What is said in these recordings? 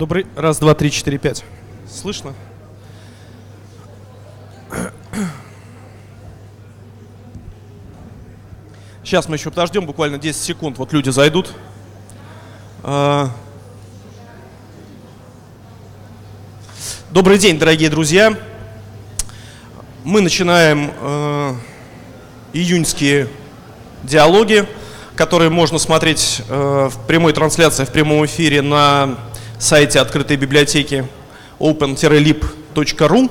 Добрый. Раз, два, три, четыре, пять. Слышно? Сейчас мы еще подождем буквально 10 секунд. Вот люди зайдут. А. Добрый день, дорогие друзья. Мы начинаем э, июньские диалоги, которые можно смотреть э, в прямой трансляции, в прямом эфире на сайте открытой библиотеки open-lib.ru.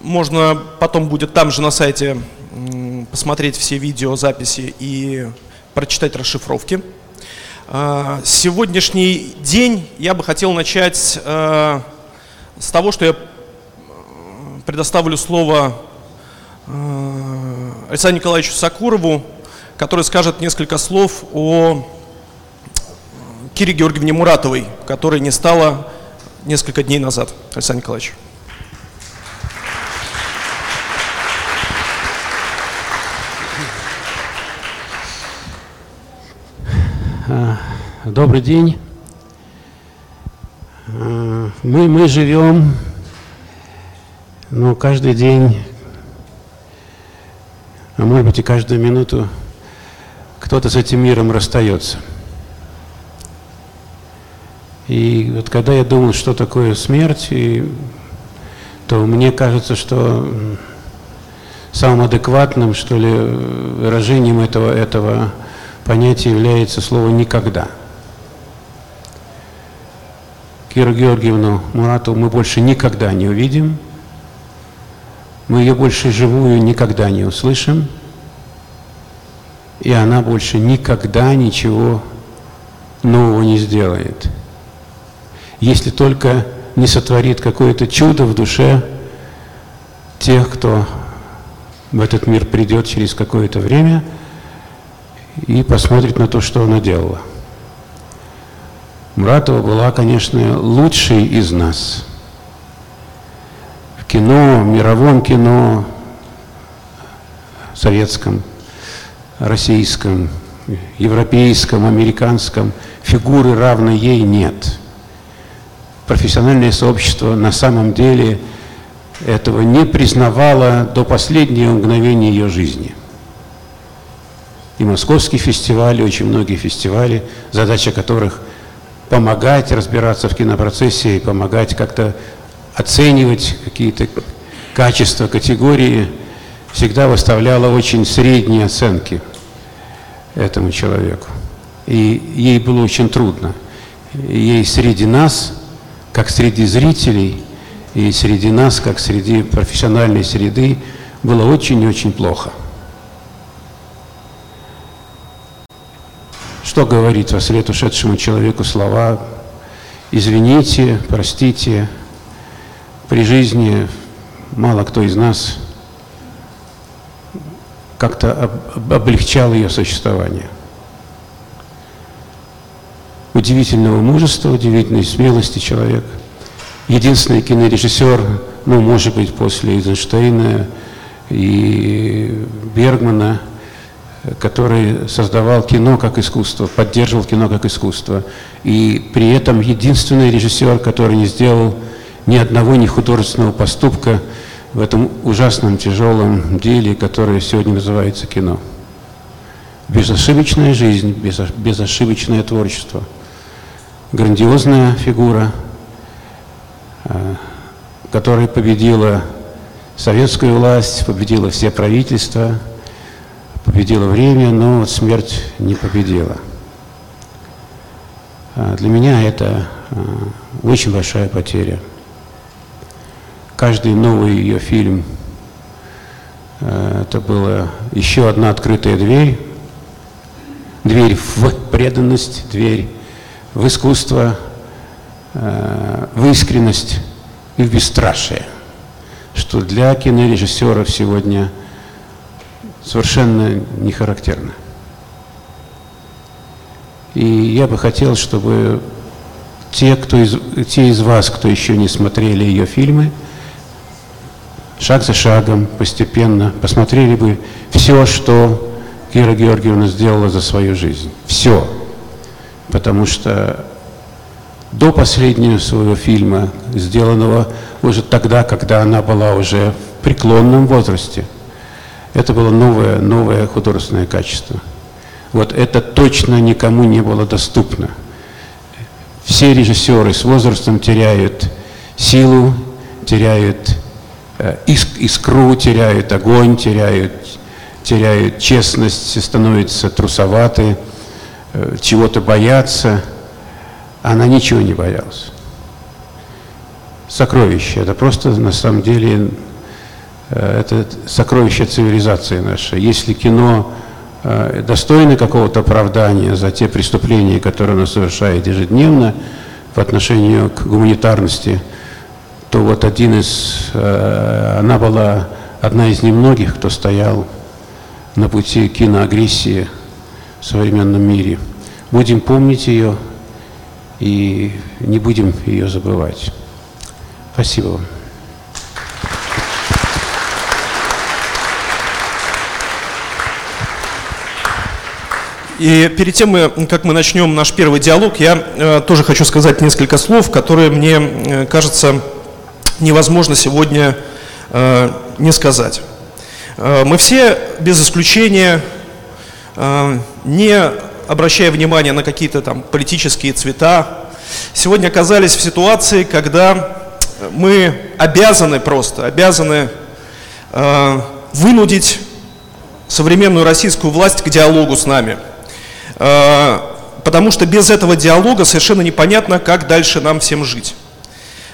Можно потом будет там же на сайте посмотреть все видеозаписи и прочитать расшифровки. А, сегодняшний день я бы хотел начать э, с того, что я предоставлю слово э, Александру Николаевичу Сакурову, который скажет несколько слов о Кире Георгиевне Муратовой, которой не стало несколько дней назад. Александр Николаевич. А, добрый день. А, мы, мы живем, ну, каждый день, а может быть и каждую минуту кто-то с этим миром расстается – и вот когда я думал, что такое смерть, и, то мне кажется, что самым адекватным, что ли, выражением этого, этого понятия является слово «никогда». Киру Георгиевну Муратову мы больше никогда не увидим, мы ее больше живую никогда не услышим, и она больше никогда ничего нового не сделает – если только не сотворит какое-то чудо в душе тех, кто в этот мир придет через какое-то время и посмотрит на то, что она делала. Муратова была, конечно, лучшей из нас. В кино, мировом кино, советском, российском, европейском, американском фигуры равной ей нет – профессиональное сообщество на самом деле этого не признавало до последнего мгновения ее жизни. И московский фестиваль, и очень многие фестивали, задача которых помогать разбираться в кинопроцессе и помогать как-то оценивать какие-то качества, категории, всегда выставляла очень средние оценки этому человеку. И ей было очень трудно. Ей среди нас как среди зрителей и среди нас, как среди профессиональной среды, было очень и очень плохо. Что говорить во след ушедшему человеку слова «извините», «простите», при жизни мало кто из нас как-то облегчал ее существование удивительного мужества, удивительной смелости человек. Единственный кинорежиссер, ну, может быть, после Эйзенштейна и Бергмана, который создавал кино как искусство, поддерживал кино как искусство. И при этом единственный режиссер, который не сделал ни одного ни художественного поступка в этом ужасном тяжелом деле, которое сегодня называется кино. Безошибочная жизнь, безошибочное творчество – грандиозная фигура, э, которая победила советскую власть, победила все правительства, победила время, но смерть не победила. Э, для меня это э, очень большая потеря. Каждый новый ее фильм это была еще одна открытая дверь, дверь в преданность, дверь в искусство, э, в искренность и в бесстрашие, что для кинорежиссеров сегодня совершенно не характерно. И я бы хотел, чтобы те, кто из, те из вас, кто еще не смотрели ее фильмы, шаг за шагом, постепенно посмотрели бы все, что Кира Георгиевна сделала за свою жизнь. Все потому что до последнего своего фильма, сделанного уже тогда, когда она была уже в преклонном возрасте. Это было новое, новое художественное качество. Вот это точно никому не было доступно. Все режиссеры с возрастом теряют силу, теряют э, искру, теряют огонь, теряют, теряют честность, становятся трусоваты, чего-то боятся. Она ничего не боялась. Сокровище. Это просто на самом деле э, это сокровище цивилизации нашей. Если кино Э, достойны какого-то оправдания за те преступления, которые она совершает ежедневно по отношению к гуманитарности, то вот один из, э, она была одна из немногих, кто стоял на пути киноагрессии современном мире. Будем помнить ее и не будем ее забывать. Спасибо вам. И перед тем, как мы начнем наш первый диалог, я э, тоже хочу сказать несколько слов, которые мне э, кажется невозможно сегодня э, не сказать. Э, мы все, без исключения, э, не обращая внимания на какие-то там политические цвета, сегодня оказались в ситуации, когда мы обязаны просто, обязаны э, вынудить современную российскую власть к диалогу с нами – Э, потому что без этого диалога совершенно непонятно, как дальше нам всем жить.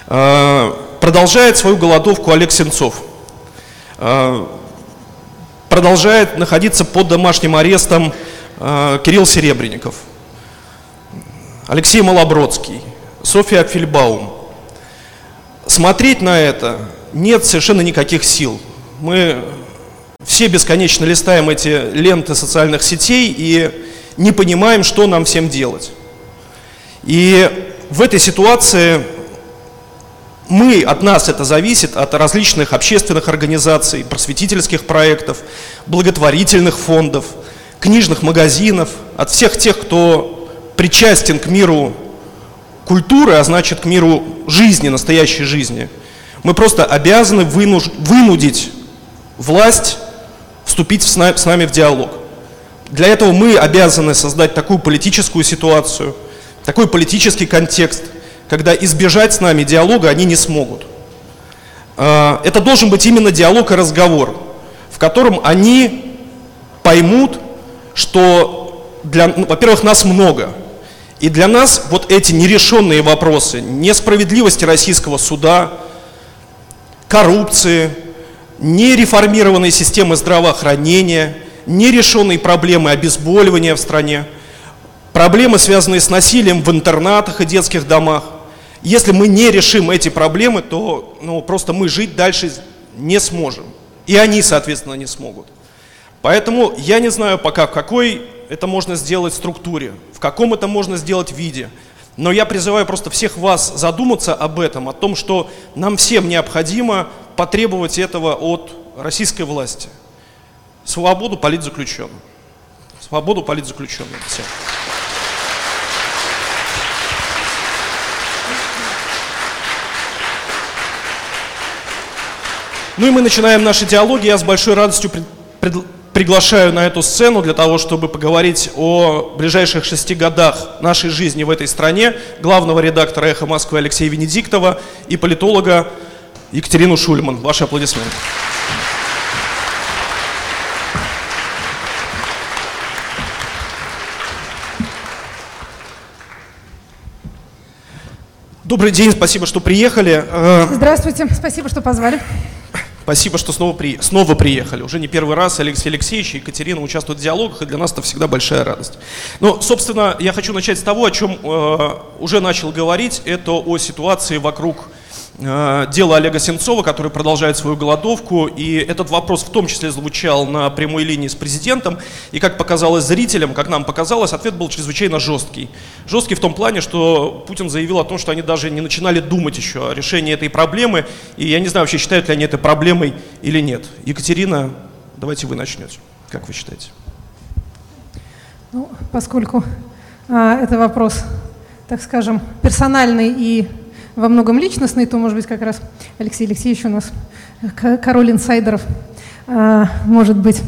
Э, продолжает свою голодовку Олег Сенцов. Э, продолжает находиться под домашним арестом Кирилл Серебренников, Алексей Малобродский, Софья Акфельбаум. Смотреть на это нет совершенно никаких сил. Мы все бесконечно листаем эти ленты социальных сетей и не понимаем, что нам всем делать. И в этой ситуации мы, от нас это зависит, от различных общественных организаций, просветительских проектов, благотворительных фондов, книжных магазинов, от всех тех, кто причастен к миру культуры, а значит к миру жизни, настоящей жизни. Мы просто обязаны вынуж... вынудить власть вступить с нами в диалог. Для этого мы обязаны создать такую политическую ситуацию, такой политический контекст, когда избежать с нами диалога они не смогут. А, это должен быть именно диалог и разговор, в котором они поймут, что, для, ну, во-первых, нас много, и для нас вот эти нерешенные вопросы несправедливости российского суда, коррупции, нереформированной системы здравоохранения – нерешенные проблемы обезболивания в стране, проблемы, связанные с насилием в интернатах и детских домах. Если мы не решим эти проблемы, то ну, просто мы жить дальше не сможем. И они, соответственно, не смогут. Поэтому я не знаю пока, в какой это можно сделать структуре, в каком это можно сделать виде. Но я призываю просто всех вас задуматься об этом, о том, что нам всем необходимо потребовать этого от российской власти. Свободу политзаключенным. Свободу политзаключенным. Все. Ну и мы начинаем наши диалоги. Я с большой радостью пред, пред, приглашаю на эту сцену для того, чтобы поговорить о ближайших шести годах нашей жизни в этой стране главного редактора «Эхо Москвы» Алексея Венедиктова и политолога Екатерину Шульман. Ваши аплодисменты. Добрый день, спасибо, что приехали. Э, Здравствуйте, спасибо, что позвали. Спасибо, что снова, при... снова приехали. Уже не первый раз Алексей Алексеевич и Екатерина участвуют в диалогах, и для нас это всегда большая радость. Но, собственно, я хочу начать с того, о чем э, уже начал говорить. Это о ситуации вокруг дело Олега Сенцова, который продолжает свою голодовку. И этот вопрос в том числе звучал на прямой линии с президентом. И как показалось зрителям, как нам показалось, ответ был чрезвычайно жесткий. Жесткий в том плане, что Путин заявил о том, что они даже не начинали думать еще о решении этой проблемы. И я не знаю, вообще считают ли они это проблемой или нет. Екатерина, давайте вы начнете. Как вы считаете? Ну, поскольку а, это вопрос так скажем, персональный и во многом личностный, то, может быть, как раз Алексей Алексеевич у нас король инсайдеров, а, может быть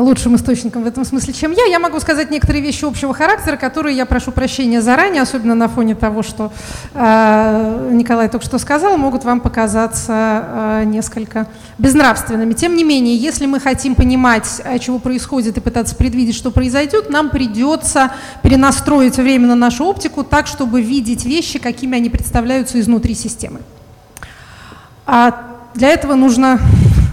лучшим источником в этом смысле, чем я. Я могу сказать некоторые вещи общего характера, которые я прошу прощения заранее, особенно на фоне того, что э, Николай только что сказал, могут вам показаться э, несколько безнравственными. Тем не менее, если мы хотим понимать, чего происходит, и пытаться предвидеть, что произойдет, нам придется перенастроить временно нашу оптику так, чтобы видеть вещи, какими они представляются изнутри системы. А для этого нужно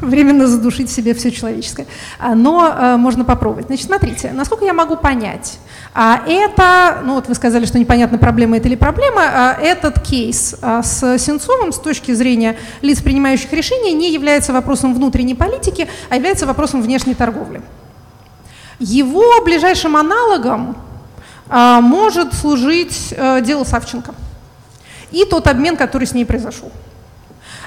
временно задушить в себе все человеческое. А, но э, можно попробовать. Значит, смотрите, насколько я могу понять, а это, ну вот вы сказали, что непонятно, проблема это или проблема, а этот кейс а, с Сенцовым с точки зрения лиц, принимающих решения, не является вопросом внутренней политики, а является вопросом внешней торговли. Его ближайшим аналогом а, может служить а, дело Савченко и тот обмен, который с ней произошел.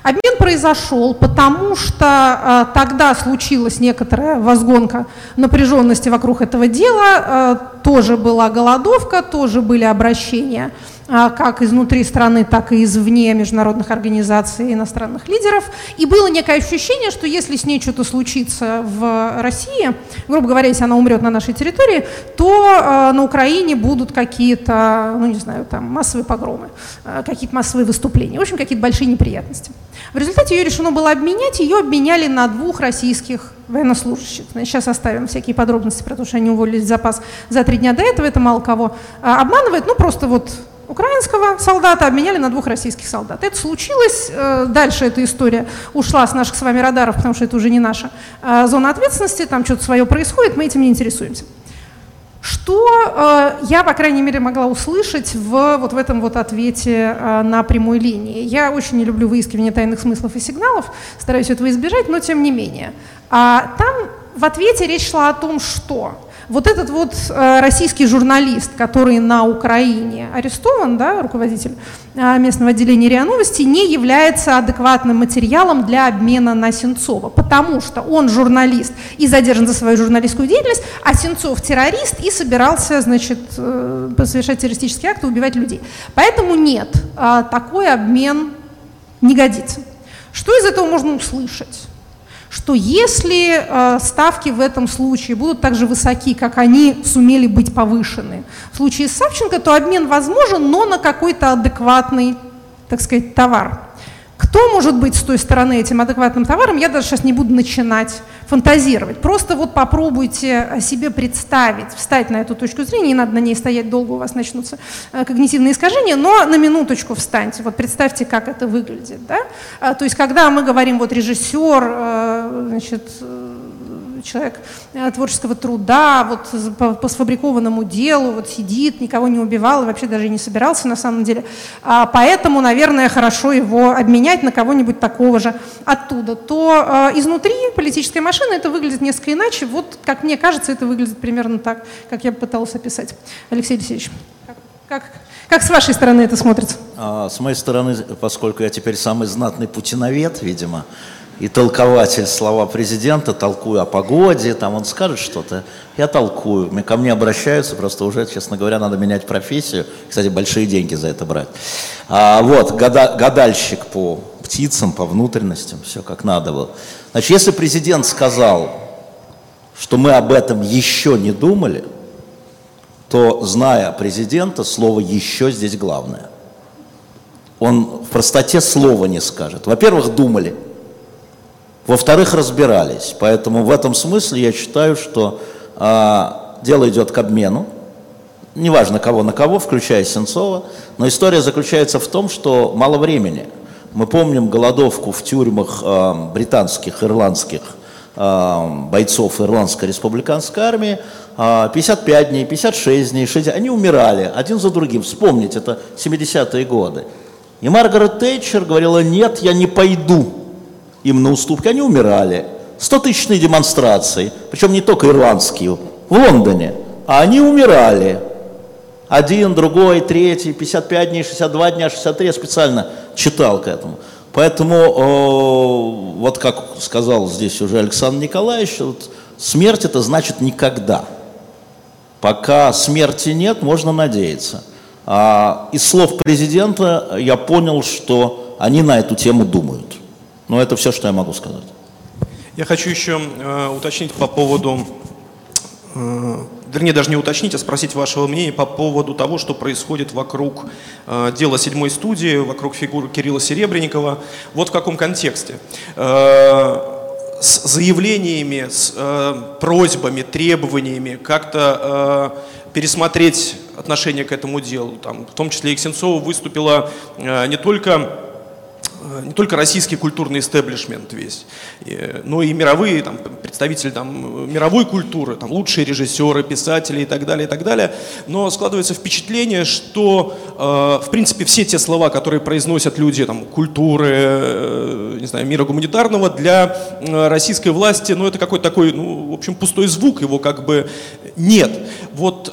Обмен произошел, потому что э, тогда случилась некоторая возгонка напряженности вокруг этого дела, э, тоже была голодовка, тоже были обращения а, как изнутри страны, так и извне международных организаций и иностранных лидеров. И было некое ощущение, что если с ней что-то случится в России, грубо говоря, если она умрет на нашей территории, то э, на Украине будут какие-то, ну не знаю, там массовые погромы, э, какие-то массовые выступления, в общем, какие-то большие неприятности. В результате ее решено было обменять, ее обменяли на двух российских военнослужащих. Сейчас оставим всякие подробности про то, что они уволились в запас за три дня до этого, это мало кого а, обманывает, ну просто вот украинского солдата обменяли на двух российских солдат. Это случилось, э, дальше эта история ушла с наших с вами радаров, потому что это уже не наша э, зона ответственности, там что-то свое происходит, мы этим не интересуемся. Что э, я, по крайней мере, могла услышать в, вот в этом вот ответе на прямой линии? Я очень не люблю выискивание тайных смыслов и сигналов, стараюсь этого избежать, но тем не менее. А там в ответе речь шла о том, что вот этот вот э, российский журналист, который на Украине арестован, да, руководитель э, местного отделения РИА Новости, не является адекватным материалом для обмена на Сенцова, потому что он журналист и задержан за свою журналистскую деятельность, а Сенцов террорист и собирался, значит, э, совершать террористические акты, убивать людей. Поэтому нет, такой обмен не годится. Что из этого можно услышать? Что если э, ставки в этом случае будут так же высоки, как они сумели быть повышены, в случае с Савченко, то обмен возможен, но на какой-то адекватный, так сказать, товар. Кто может быть с той стороны этим адекватным товаром, я даже сейчас не буду начинать фантазировать. Просто вот попробуйте себе представить, встать на эту точку зрения, не надо на ней стоять долго, у вас начнутся э, когнитивные искажения, но на минуточку встаньте, вот представьте, как это выглядит. Да? А, то есть когда мы говорим, вот режиссер, э, значит, человек э, творческого труда, вот по, по сфабрикованному делу, вот сидит, никого не убивал и вообще даже не собирался на самом деле. А поэтому, наверное, хорошо его обменять на кого-нибудь такого же оттуда. То э, изнутри политической машины это выглядит несколько иначе. Вот, как мне кажется, это выглядит примерно так, как я пыталась описать. Алексей Алексеевич, как, как, как с вашей стороны это смотрится? А, с моей стороны, поскольку я теперь самый знатный путиновед, видимо, и толкователь слова президента, толкую о погоде, там он скажет что-то, я толкую. Ко мне обращаются, просто уже, честно говоря, надо менять профессию. Кстати, большие деньги за это брать. А, вот, года, гадальщик по птицам, по внутренностям, все как надо было. Значит, если президент сказал, что мы об этом еще не думали, то, зная президента, слово «еще» здесь главное. Он в простоте слова не скажет. Во-первых, думали – во-вторых, разбирались. Поэтому в этом смысле я считаю, что а, дело идет к обмену, неважно кого на кого, включая Сенцова, но история заключается в том, что мало времени. Мы помним голодовку в тюрьмах э, британских, ирландских э, бойцов Ирландской республиканской армии. Э, 55 дней, 56 дней, 60, они умирали один за другим. Вспомните, это 70-е годы. И Маргарет Тейчер говорила, нет, я не пойду им на уступки, они умирали. Стотысячные демонстрации, причем не только ирландские, в Лондоне, а они умирали. Один, другой, третий, 55 дней, 62 дня, 63, я специально читал к этому. Поэтому, э, вот как сказал здесь уже Александр Николаевич, вот, смерть это значит никогда. Пока смерти нет, можно надеяться. А из слов президента я понял, что они на эту тему думают. Но это все, что я могу сказать. Я хочу еще э, уточнить по поводу, э, вернее даже не уточнить, а спросить вашего мнения по поводу того, что происходит вокруг э, дела седьмой студии, вокруг фигуры Кирилла Серебренникова. Вот в каком контексте. Э, с заявлениями, с э, просьбами, требованиями как-то э, пересмотреть отношение к этому делу. Там, в том числе и Сенцова выступила э, не только не только российский культурный истеблишмент весь, но и мировые там, представители там, мировой культуры, там, лучшие режиссеры, писатели и так далее, и так далее. Но складывается впечатление, что, э, в принципе, все те слова, которые произносят люди там, культуры, э, не знаю, мира гуманитарного, для российской власти, ну, это какой-то такой, ну, в общем, пустой звук, его как бы нет. Вот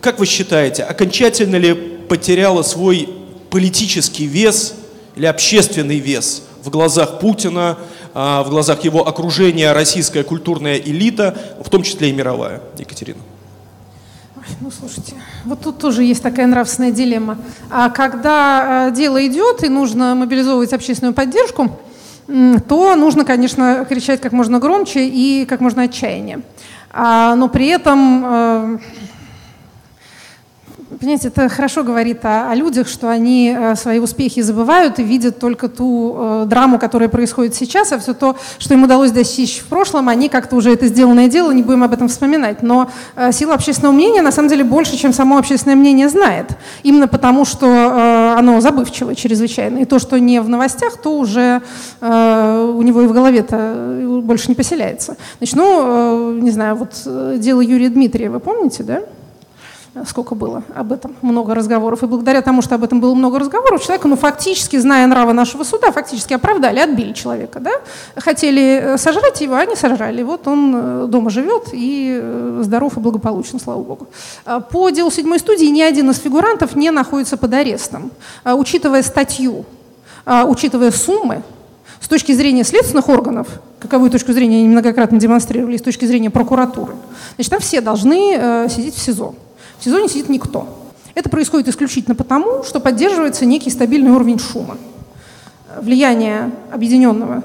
как вы считаете, окончательно ли потеряла свой политический вес или общественный вес в глазах Путина, а, в глазах его окружения российская культурная элита, в том числе и мировая. Екатерина. Ну, слушайте, вот тут тоже есть такая нравственная дилемма. А когда а, дело идет и нужно мобилизовывать общественную поддержку, то нужно, конечно, кричать как можно громче и как можно отчаяннее. А, но при этом Понимаете, это хорошо говорит о, о людях, что они э, свои успехи забывают и видят только ту э, драму, которая происходит сейчас, а все то, что им удалось достичь в прошлом, они как-то уже это сделанное дело, не будем об этом вспоминать. Но э, сила общественного мнения на самом деле больше, чем само общественное мнение знает. Именно потому, что э, оно забывчиво чрезвычайно. И то, что не в новостях, то уже э, у него и в голове-то э, больше не поселяется. Начну, э, не знаю, вот э, дело Юрия Дмитриева, помните, да? Сколько было об этом, много разговоров. И благодаря тому, что об этом было много разговоров, человека, ну, фактически, зная нравы нашего суда, фактически оправдали, отбили человека, да? Хотели э, сожрать его, а не сожрали. Вот он э, дома живет и э, здоров и благополучен, слава богу. А по делу седьмой студии ни один из фигурантов не находится под арестом. А учитывая статью, а учитывая суммы, с точки зрения следственных органов, каковую точку зрения они многократно демонстрировали, с точки зрения прокуратуры, значит, там все должны э, сидеть в СИЗО. В СИЗО не сидит никто. Это происходит исключительно потому, что поддерживается некий стабильный уровень шума. Влияние объединенного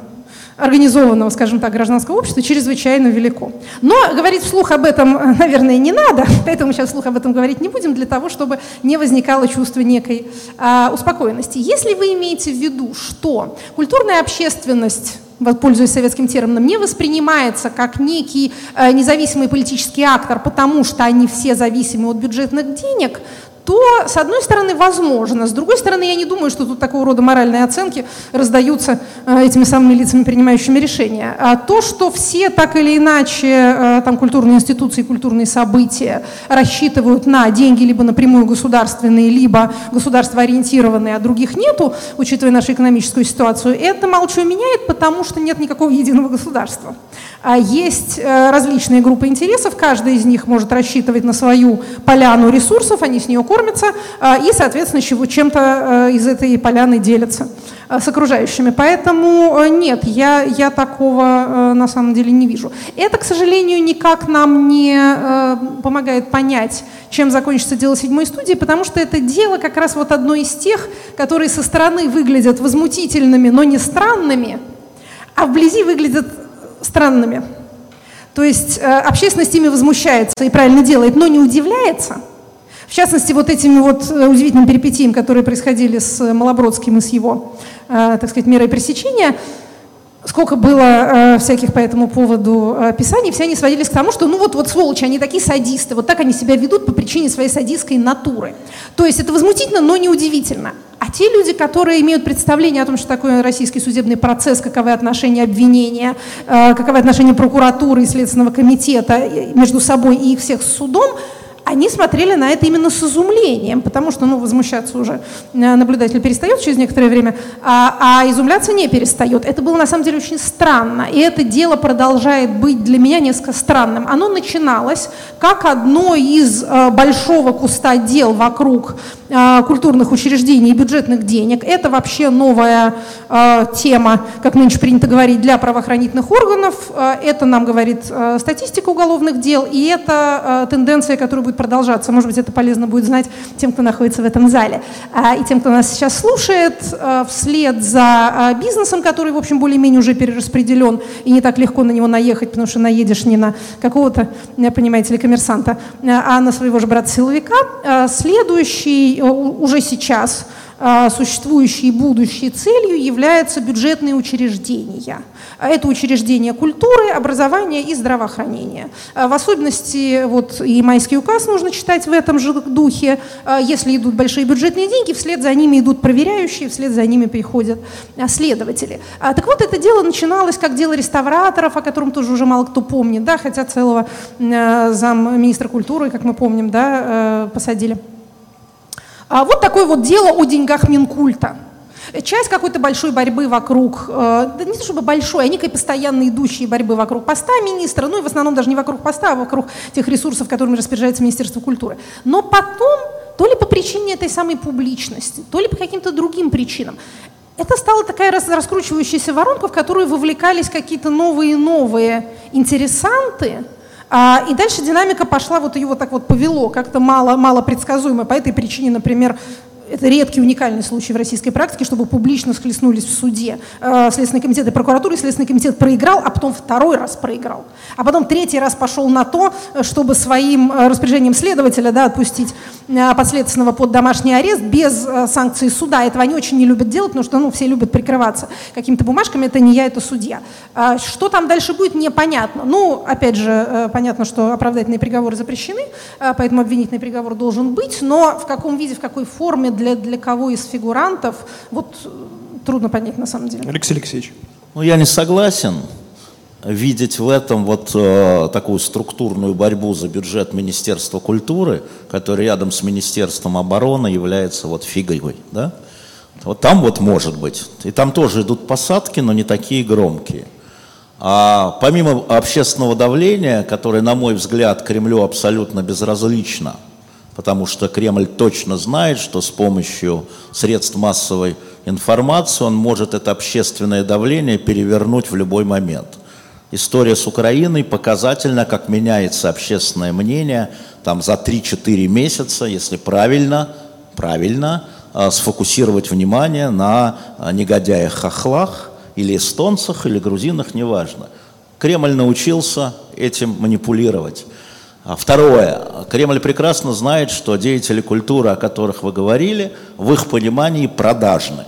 организованного, скажем так, гражданского общества чрезвычайно велико. Но говорить вслух об этом, наверное, не надо, поэтому сейчас вслух об этом говорить не будем, для того, чтобы не возникало чувство некой а, успокоенности. Если вы имеете в виду, что культурная общественность пользуясь советским термином, не воспринимается как некий э, независимый политический актор, потому что они все зависимы от бюджетных денег, то, с одной стороны, возможно. С другой стороны, я не думаю, что тут такого рода моральные оценки раздаются э, этими самыми лицами, принимающими решения. А то, что все так или иначе э, там, культурные институции, культурные события рассчитывают на деньги либо напрямую государственные, либо государство ориентированные, а других нету, учитывая нашу экономическую ситуацию, это молчу меняет, потому что нет никакого единого государства. А есть э, различные группы интересов, каждая из них может рассчитывать на свою поляну ресурсов, они с нее кормятся, а, и, соответственно, чем-то э, из этой поляны делятся э, с окружающими. Поэтому нет, я, я такого на самом деле не вижу. Это, к сожалению, никак нам не помогает понять, чем закончится дело седьмой студии, потому что это дело как раз вот одно из тех, которые со стороны выглядят возмутительными, но не странными, а вблизи выглядят странными. То есть э, общественность ими возмущается и правильно делает, но не удивляется. В частности, вот этими вот э, удивительными перипетиями, которые происходили с Малобродским и с его, э, так сказать, мерой пресечения, сколько было э, всяких по этому поводу э, писаний, все они сводились к тому, что ну вот, вот сволочи, они такие садисты, вот так они себя ведут по причине своей садистской натуры. То есть это возмутительно, но не удивительно. А те люди, которые имеют представление о том, что такое российский судебный процесс, каковы отношения обвинения, э, каковы отношения прокуратуры и Следственного комитета э, между собой и их всех с судом, они смотрели на это именно с изумлением, потому что, ну, возмущаться уже э, наблюдатель перестает через некоторое время, а, а изумляться не перестает. Это было на самом деле очень странно, и это дело продолжает быть для меня несколько странным. Оно начиналось как одно из э, большого куста дел вокруг э, культурных учреждений и бюджетных денег. Это вообще новая тема, как нынче принято говорить, для правоохранительных органов. Это нам говорит статистика уголовных дел, и это тенденция, которая будет продолжаться. Может быть, это полезно будет знать тем, кто находится в этом зале. А, и тем, кто нас сейчас слушает, а, вслед за а, бизнесом, который, в общем, более-менее уже перераспределен, и не так легко на него наехать, потому что наедешь не на какого-то, понимаете ли, коммерсанта, а на своего же брата-силовика. Следующий уже сейчас существующей и будущей целью являются бюджетные учреждения. А это учреждения культуры, образования и здравоохранения. А, в особенности вот и майский указ нужно читать в этом же духе. Если идут большие бюджетные деньги, вслед за ними идут проверяющие, вслед за ними приходят следователи. Так вот, это дело начиналось как дело реставраторов, о котором тоже уже мало кто помнит, да, хотя целого замминистра культуры, как мы помним, да, посадили. А вот такое вот дело о деньгах Минкульта. Часть какой-то большой борьбы вокруг, э, да не то чтобы большой, а некой постоянно идущей борьбы вокруг поста министра, ну и в основном даже не вокруг поста, а вокруг тех ресурсов, которыми распоряжается Министерство культуры. Но потом, то ли по причине этой самой публичности, то ли по каким-то другим причинам, это стала такая раскручивающаяся воронка, в которую вовлекались какие-то новые и новые интересанты, и дальше динамика пошла, вот ее вот так вот повело, как-то мало, мало предсказуемо. По этой причине, например, это редкий уникальный случай в российской практике, чтобы публично схлестнулись в суде э, Следственный комитет и прокуратура, и Следственный комитет проиграл, а потом второй раз проиграл. А потом третий раз пошел на то, чтобы своим э, распоряжением следователя да, отпустить э, подследственного под домашний арест без э, санкций суда. Этого они очень не любят делать, потому что ну, все любят прикрываться какими-то бумажками. Это не я, это судья. А что там дальше будет, непонятно. Ну, опять же, э, понятно, что оправдательные приговоры запрещены, э, поэтому обвинительный приговор должен быть, но в каком виде, в какой форме, для, для кого из фигурантов, вот э, трудно понять на самом деле. Алексей Алексеевич. Ну, я не согласен видеть в этом вот э, такую структурную борьбу за бюджет Министерства культуры, который рядом с Министерством обороны является вот фигой, да? Вот там вот может быть. И там тоже идут посадки, но не такие громкие. А помимо общественного давления, которое, на мой взгляд, Кремлю абсолютно безразлично – потому что Кремль точно знает, что с помощью средств массовой информации он может это общественное давление перевернуть в любой момент. История с Украиной показательна, как меняется общественное мнение там, за 3-4 месяца, если правильно, правильно э, сфокусировать внимание на э, негодяях-хохлах или эстонцах, или грузинах, неважно. Кремль научился этим манипулировать. А второе. Кремль прекрасно знает, что деятели культуры, о которых вы говорили, в их понимании продажны.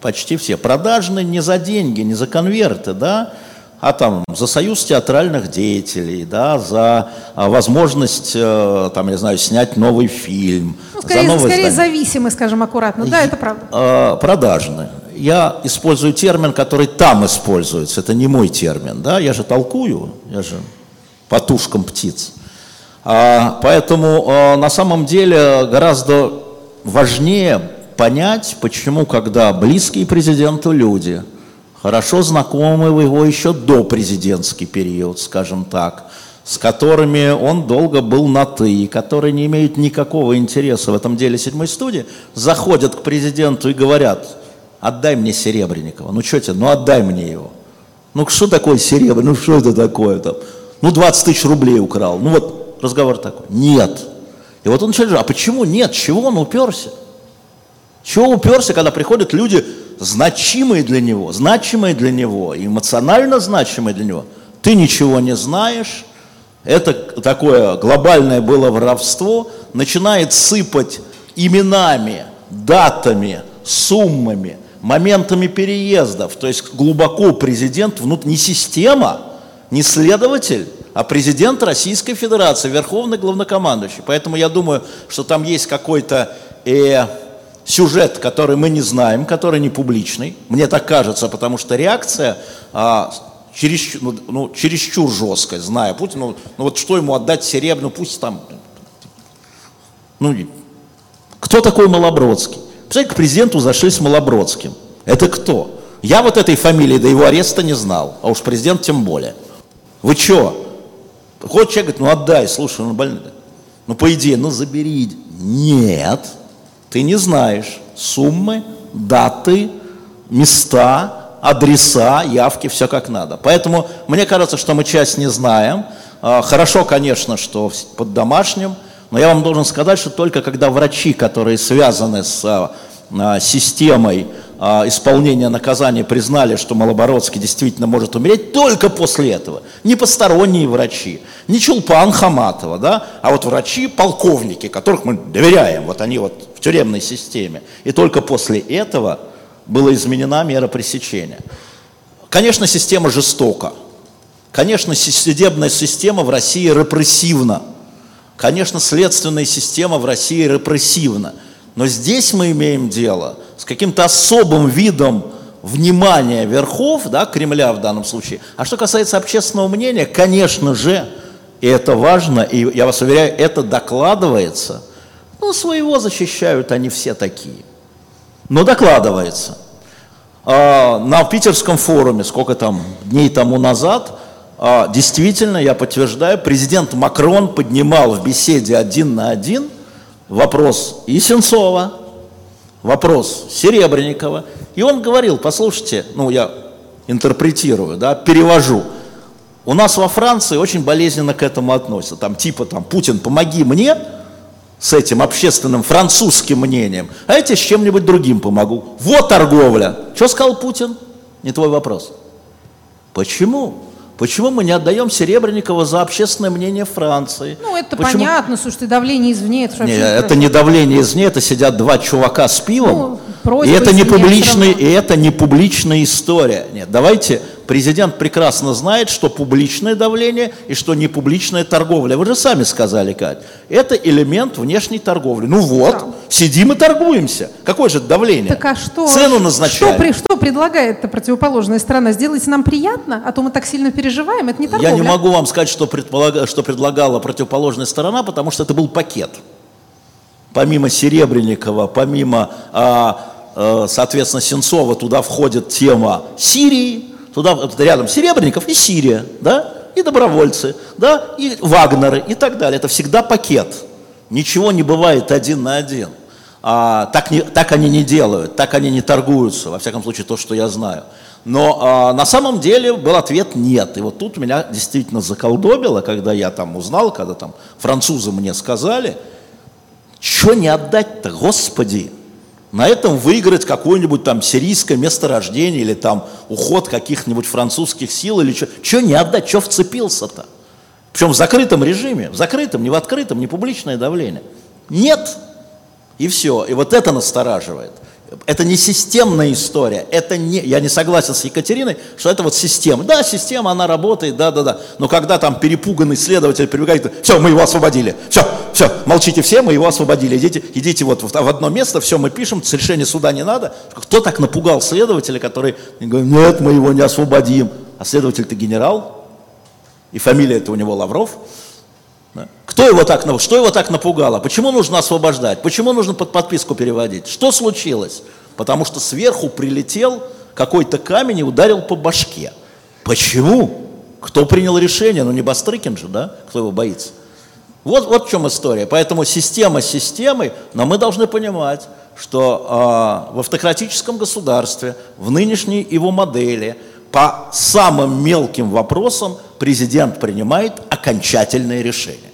Почти все. Продажны не за деньги, не за конверты, да, а там за союз театральных деятелей, да, за а, возможность, э, там, я знаю, снять новый фильм. Ну, скорее, за скорее зависимы, скажем аккуратно. Да, это правда. Э, продажны. Я использую термин, который там используется. Это не мой термин, да, я же толкую, я же по тушкам птиц. А, поэтому а, на самом деле гораздо важнее понять, почему, когда близкие президенту люди, хорошо знакомые в его еще до президентский период, скажем так, с которыми он долго был на «ты», которые не имеют никакого интереса в этом деле седьмой студии, заходят к президенту и говорят, отдай мне Серебренникова. Ну что тебе, ну отдай мне его. Ну что такое Серебренников, ну что это такое там? Ну 20 тысяч рублей украл. Ну вот разговор такой. Нет. И вот он начинает а почему нет? Чего он уперся? Чего уперся, когда приходят люди, значимые для него, значимые для него, эмоционально значимые для него? Ты ничего не знаешь, это такое глобальное было воровство, начинает сыпать именами, датами, суммами, моментами переездов. То есть глубоко президент, внут... не система, не следователь, а президент Российской Федерации, верховный главнокомандующий. Поэтому я думаю, что там есть какой-то э, сюжет, который мы не знаем, который не публичный. Мне так кажется, потому что реакция а, чересчур, ну, ну, чересчур жесткая, зная Путина. Ну, ну вот что ему отдать серебряную, пусть там... Ну, кто такой Малобродский? Представляете, к президенту зашли с Малобродским. Это кто? Я вот этой фамилии до его ареста не знал, а уж президент тем более. Вы что? Хочет человек, говорит, ну отдай, слушай, он больной. Ну, по идее, ну забери. Нет, ты не знаешь суммы, даты, места, адреса, явки, все как надо. Поэтому мне кажется, что мы часть не знаем. А, хорошо, конечно, что под домашним, Но я вам должен сказать, что только когда врачи, которые связаны с а, системой исполнения наказания, признали, что Малобородский действительно может умереть, только после этого. Не посторонние врачи, не Чулпан Хаматова, да, а вот врачи, полковники, которых мы доверяем, вот они вот в тюремной системе. И только после этого была изменена мера пресечения. Конечно, система жестока. Конечно, судебная система в России репрессивна. Конечно, следственная система в России репрессивна. Но здесь мы имеем дело с каким-то особым видом внимания верхов, да, Кремля в данном случае. А что касается общественного мнения, конечно же, и это важно, и я вас уверяю, это докладывается. Ну, своего защищают они все такие. Но докладывается. А, на питерском форуме, сколько там дней тому назад, а, действительно, я подтверждаю, президент Макрон поднимал в беседе один на один вопрос и Сенцова, вопрос Серебренникова, и он говорил, послушайте, ну я интерпретирую, да, перевожу, у нас во Франции очень болезненно к этому относятся, там типа там Путин, помоги мне с этим общественным французским мнением, а я тебе с чем-нибудь другим помогу. Вот торговля. Что сказал Путин? Не твой вопрос. Почему? Почему мы не отдаем Серебренникова за общественное мнение Франции? Ну, это Почему? понятно, слушайте, давление извне. Это, Не, это не давление извне, это сидят два чувака с пивом. Ну, и это не публичный, и это не публичная история. Нет, давайте, президент прекрасно знает, что публичное давление и что не публичная торговля. Вы же сами сказали, Кать, это элемент внешней торговли. Ну вот, Да. сидим и торгуемся. Какое же давление? Так а что? Цену Что, назначаем. при- что предлагает противоположная страна? Сделайте нам приятно, а то мы так сильно переживаем. Это не торговля. Я не могу вам сказать, что, предполага- что предлагала противоположная сторона, потому что это был пакет. Помимо Серебренникова, помимо, а, а, соответственно, Сенцова, туда входит тема Сирии, туда рядом Серебренников и Сирия, да, и добровольцы, да, и Вагнеры и так далее. Это всегда пакет. Ничего не бывает один на один. А, так, не, так они не делают, так они не торгуются, во всяком случае, то, что я знаю. Но а, на самом деле был ответ нет. И вот тут меня действительно заколдобило, когда я там узнал, когда там французы мне сказали, что не отдать-то, господи? На этом выиграть какое-нибудь там сирийское месторождение или там уход каких-нибудь французских сил или что. Что не отдать, что вцепился-то? Причем в закрытом режиме, в закрытом, не в открытом, не публичное давление. Нет. И все. И вот это настораживает. Это не системная история. Это не, я не согласен с Екатериной, что это вот система. Да, система, она работает, да, да, да. Но когда там перепуганный следователь прибегает, все, мы его освободили. Все, все, молчите все, мы его освободили. Идите, идите вот в, одно место, все, мы пишем, решение суда не надо. Кто так напугал следователя, который говорит, нет, мы его не освободим. А следователь-то генерал, и фамилия это у него Лавров. Кто его так, что его так напугало? Почему нужно освобождать? Почему нужно под подписку переводить? Что случилось? Потому что сверху прилетел какой-то камень и ударил по башке. Почему? Кто принял решение? Ну не Бастрыкин же, да? Кто его боится? Вот, вот в чем история. Поэтому система системой, но мы должны понимать, что а, в автократическом государстве, в нынешней его модели, по самым мелким вопросам президент принимает окончательное решение.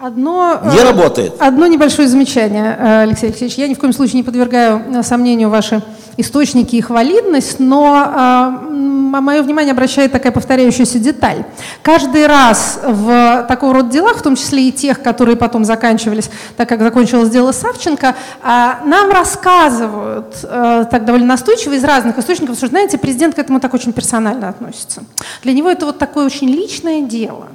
Одно, Не э, работает. Одно небольшое замечание, э, Алексей Алексеевич. Я ни в коем случае не подвергаю э, сомнению ваши источники и их валидность, но мое внимание обращает такая повторяющаяся деталь. Каждый раз в такого рода делах, в том числе и тех, которые потом заканчивались, так как закончилось дело Савченко, а, нам рассказывают так довольно настойчиво из разных источников, что, знаете, президент к этому так очень персонально относится. Для него это вот такое очень личное дело.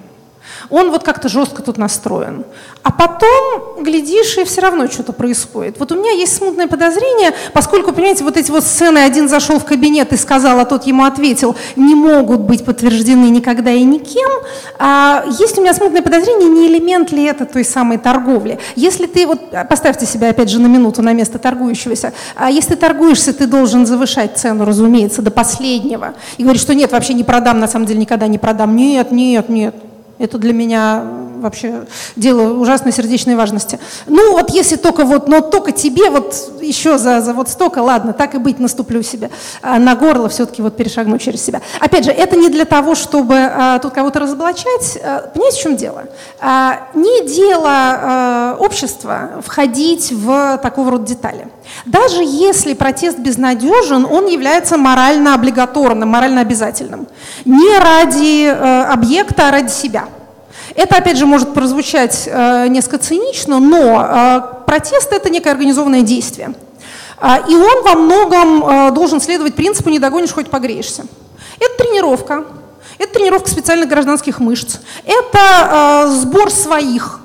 Он вот как-то жестко тут настроен. А потом, глядишь, и все равно что-то происходит. Вот у меня есть смутное подозрение, поскольку, понимаете, вот эти вот сцены, один зашел в кабинет и сказал, а тот ему ответил, не могут быть подтверждены никогда и никем, а есть у меня смутное подозрение, не элемент ли это той самой торговли. Если ты, вот поставьте себя опять же на минуту на место торгующегося, а если торгуешься, ты должен завышать цену, разумеется, до последнего. И говорить, что нет, вообще не продам, на самом деле никогда не продам. Нет, нет, нет. Это для меня вообще дело ужасной сердечной важности. Ну вот если только вот, но только тебе вот еще за, за вот столько, ладно, так и быть, наступлю себе а на горло, все-таки вот перешагну через себя. Опять же, это не для того, чтобы а, тут кого-то разоблачать. А, понимаете, в чем дело? А, не дело а, общества входить в такого рода детали. Даже если протест безнадежен, он является морально облигаторным, морально обязательным. Не ради э, объекта, а ради себя. Это, опять же, может прозвучать э, несколько цинично, но э, протест – это некое организованное действие. Э, и он во многом э, должен следовать принципу «не догонишь, хоть погреешься». Это тренировка, это тренировка специальных гражданских мышц, это сбор своих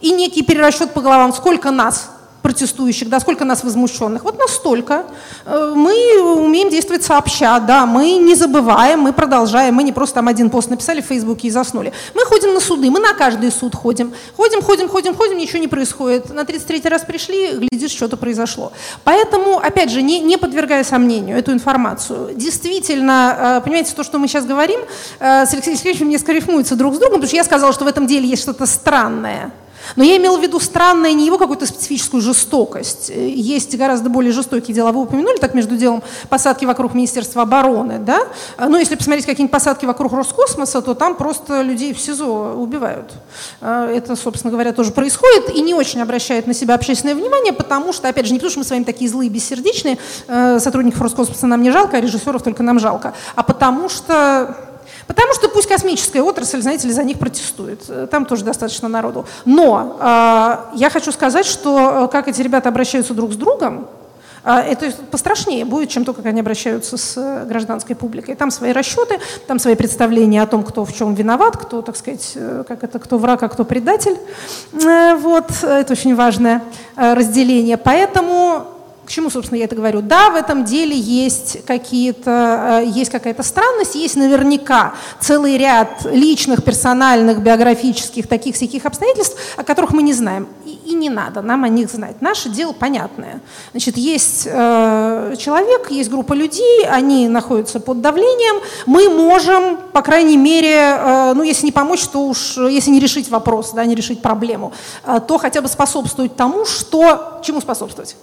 и некий перерасчет по головам, сколько нас – протестующих, да, сколько нас возмущенных. Вот настолько. Э, мы умеем действовать сообща, да, мы не забываем, мы продолжаем, мы не просто там один пост написали в Фейсбуке и заснули. Мы ходим на суды, мы на каждый суд ходим. Ходим, ходим, ходим, ходим, ничего не происходит. На 33 раз пришли, глядишь, что-то произошло. Поэтому, опять же, не, не подвергая сомнению эту информацию, действительно, э, понимаете, то, что мы сейчас говорим, э, с Алексеем Сергеевичем несколько рифмуется друг с другом, потому что я сказала, что в этом деле есть что-то странное. Но я имела в виду странное не его какую-то специфическую жестокость. Есть гораздо более жестокие дела. Вы упомянули так между делом посадки вокруг Министерства обороны. Да? Но если посмотреть какие-нибудь посадки вокруг Роскосмоса, то там просто людей в СИЗО убивают. А, это, собственно говоря, тоже происходит и не очень обращает на себя общественное внимание, потому что, опять же, не потому что мы с вами такие злые, бессердечные, э, сотрудников Роскосмоса нам не жалко, а режиссеров только нам жалко, а потому что Потому что пусть космическая отрасль, знаете ли, за них протестует. Э, там тоже достаточно народу. Но э, я хочу сказать, что э, как эти ребята обращаются друг с другом, э, это пострашнее будет, чем то, как они обращаются с гражданской публикой. Там свои расчеты, там свои представления о том, кто в чем виноват, кто, так сказать, как это, кто враг, а кто предатель. Вот, это очень важное разделение. Поэтому к чему, собственно, я это говорю? Да, в этом деле есть, какие-то, э, есть какая-то странность, есть наверняка целый ряд личных, персональных, биографических, таких всяких обстоятельств, о которых мы не знаем. И, и не надо нам о них знать. Наше дело понятное. Значит, есть э, человек, есть группа людей, они находятся под давлением. Мы можем, по крайней мере, э, ну, если не помочь, то уж, если не решить вопрос, да, не решить проблему, э, то хотя бы способствовать тому, что... Чему способствовать?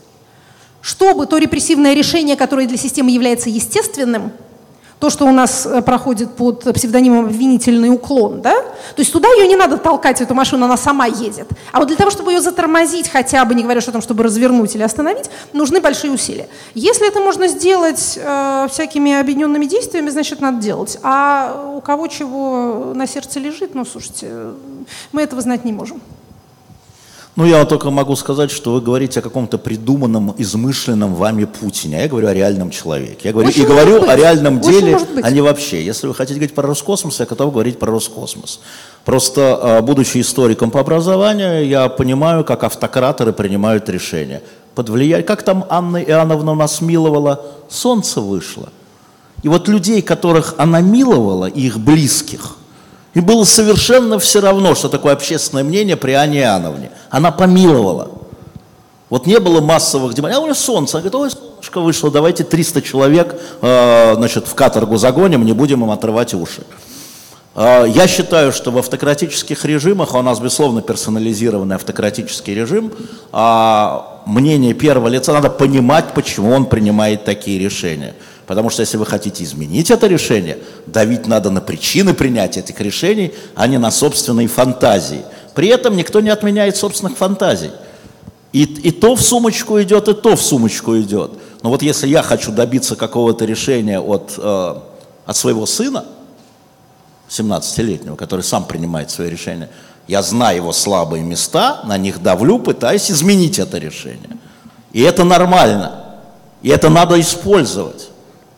Чтобы то репрессивное решение, которое для системы является естественным, то, что у нас э, проходит под псевдонимом обвинительный уклон, да? То есть туда ее не надо толкать, эту машину, она сама едет. А вот для того, чтобы ее затормозить, хотя бы не говоря о том, чтобы развернуть или остановить, нужны большие усилия. Если это можно сделать э, всякими объединенными действиями, значит, надо делать. А у кого чего на сердце лежит, ну, слушайте, мы этого знать не можем. Ну, я только могу сказать, что вы говорите о каком-то придуманном, измышленном вами Путине, а я говорю о реальном человеке. Я говорю, и говорю о реальном деле, а не вообще. Если вы хотите говорить про Роскосмос, я готов говорить про Роскосмос. Просто, а, будучи историком по образованию, я понимаю, как автократоры принимают решения. Под влиянием, как там Анна Иоанновна нас миловала, солнце вышло. И вот людей, которых она миловала, и их близких – и было совершенно все равно, что такое общественное мнение при Анне Иоанновне. Она помиловала. Вот не было массовых демонстраций. А у нее солнце. Она говорит, ой, солнышко вышло, давайте 300 человек э, значит, в каторгу загоним, не будем им отрывать уши. Э, я считаю, что в автократических режимах, а у нас, безусловно, персонализированный автократический режим, э, мнение первого лица, надо понимать, почему он принимает такие решения. Потому что если вы хотите изменить это решение, давить надо на причины принятия этих решений, а не на собственные фантазии. При этом никто не отменяет собственных фантазий. И, и то в сумочку идет, и то в сумочку идет. Но вот если я хочу добиться какого-то решения от, э, от своего сына, 17-летнего, который сам принимает свои решения, я знаю его слабые места, на них давлю, пытаюсь изменить это решение. И это нормально. И это надо использовать.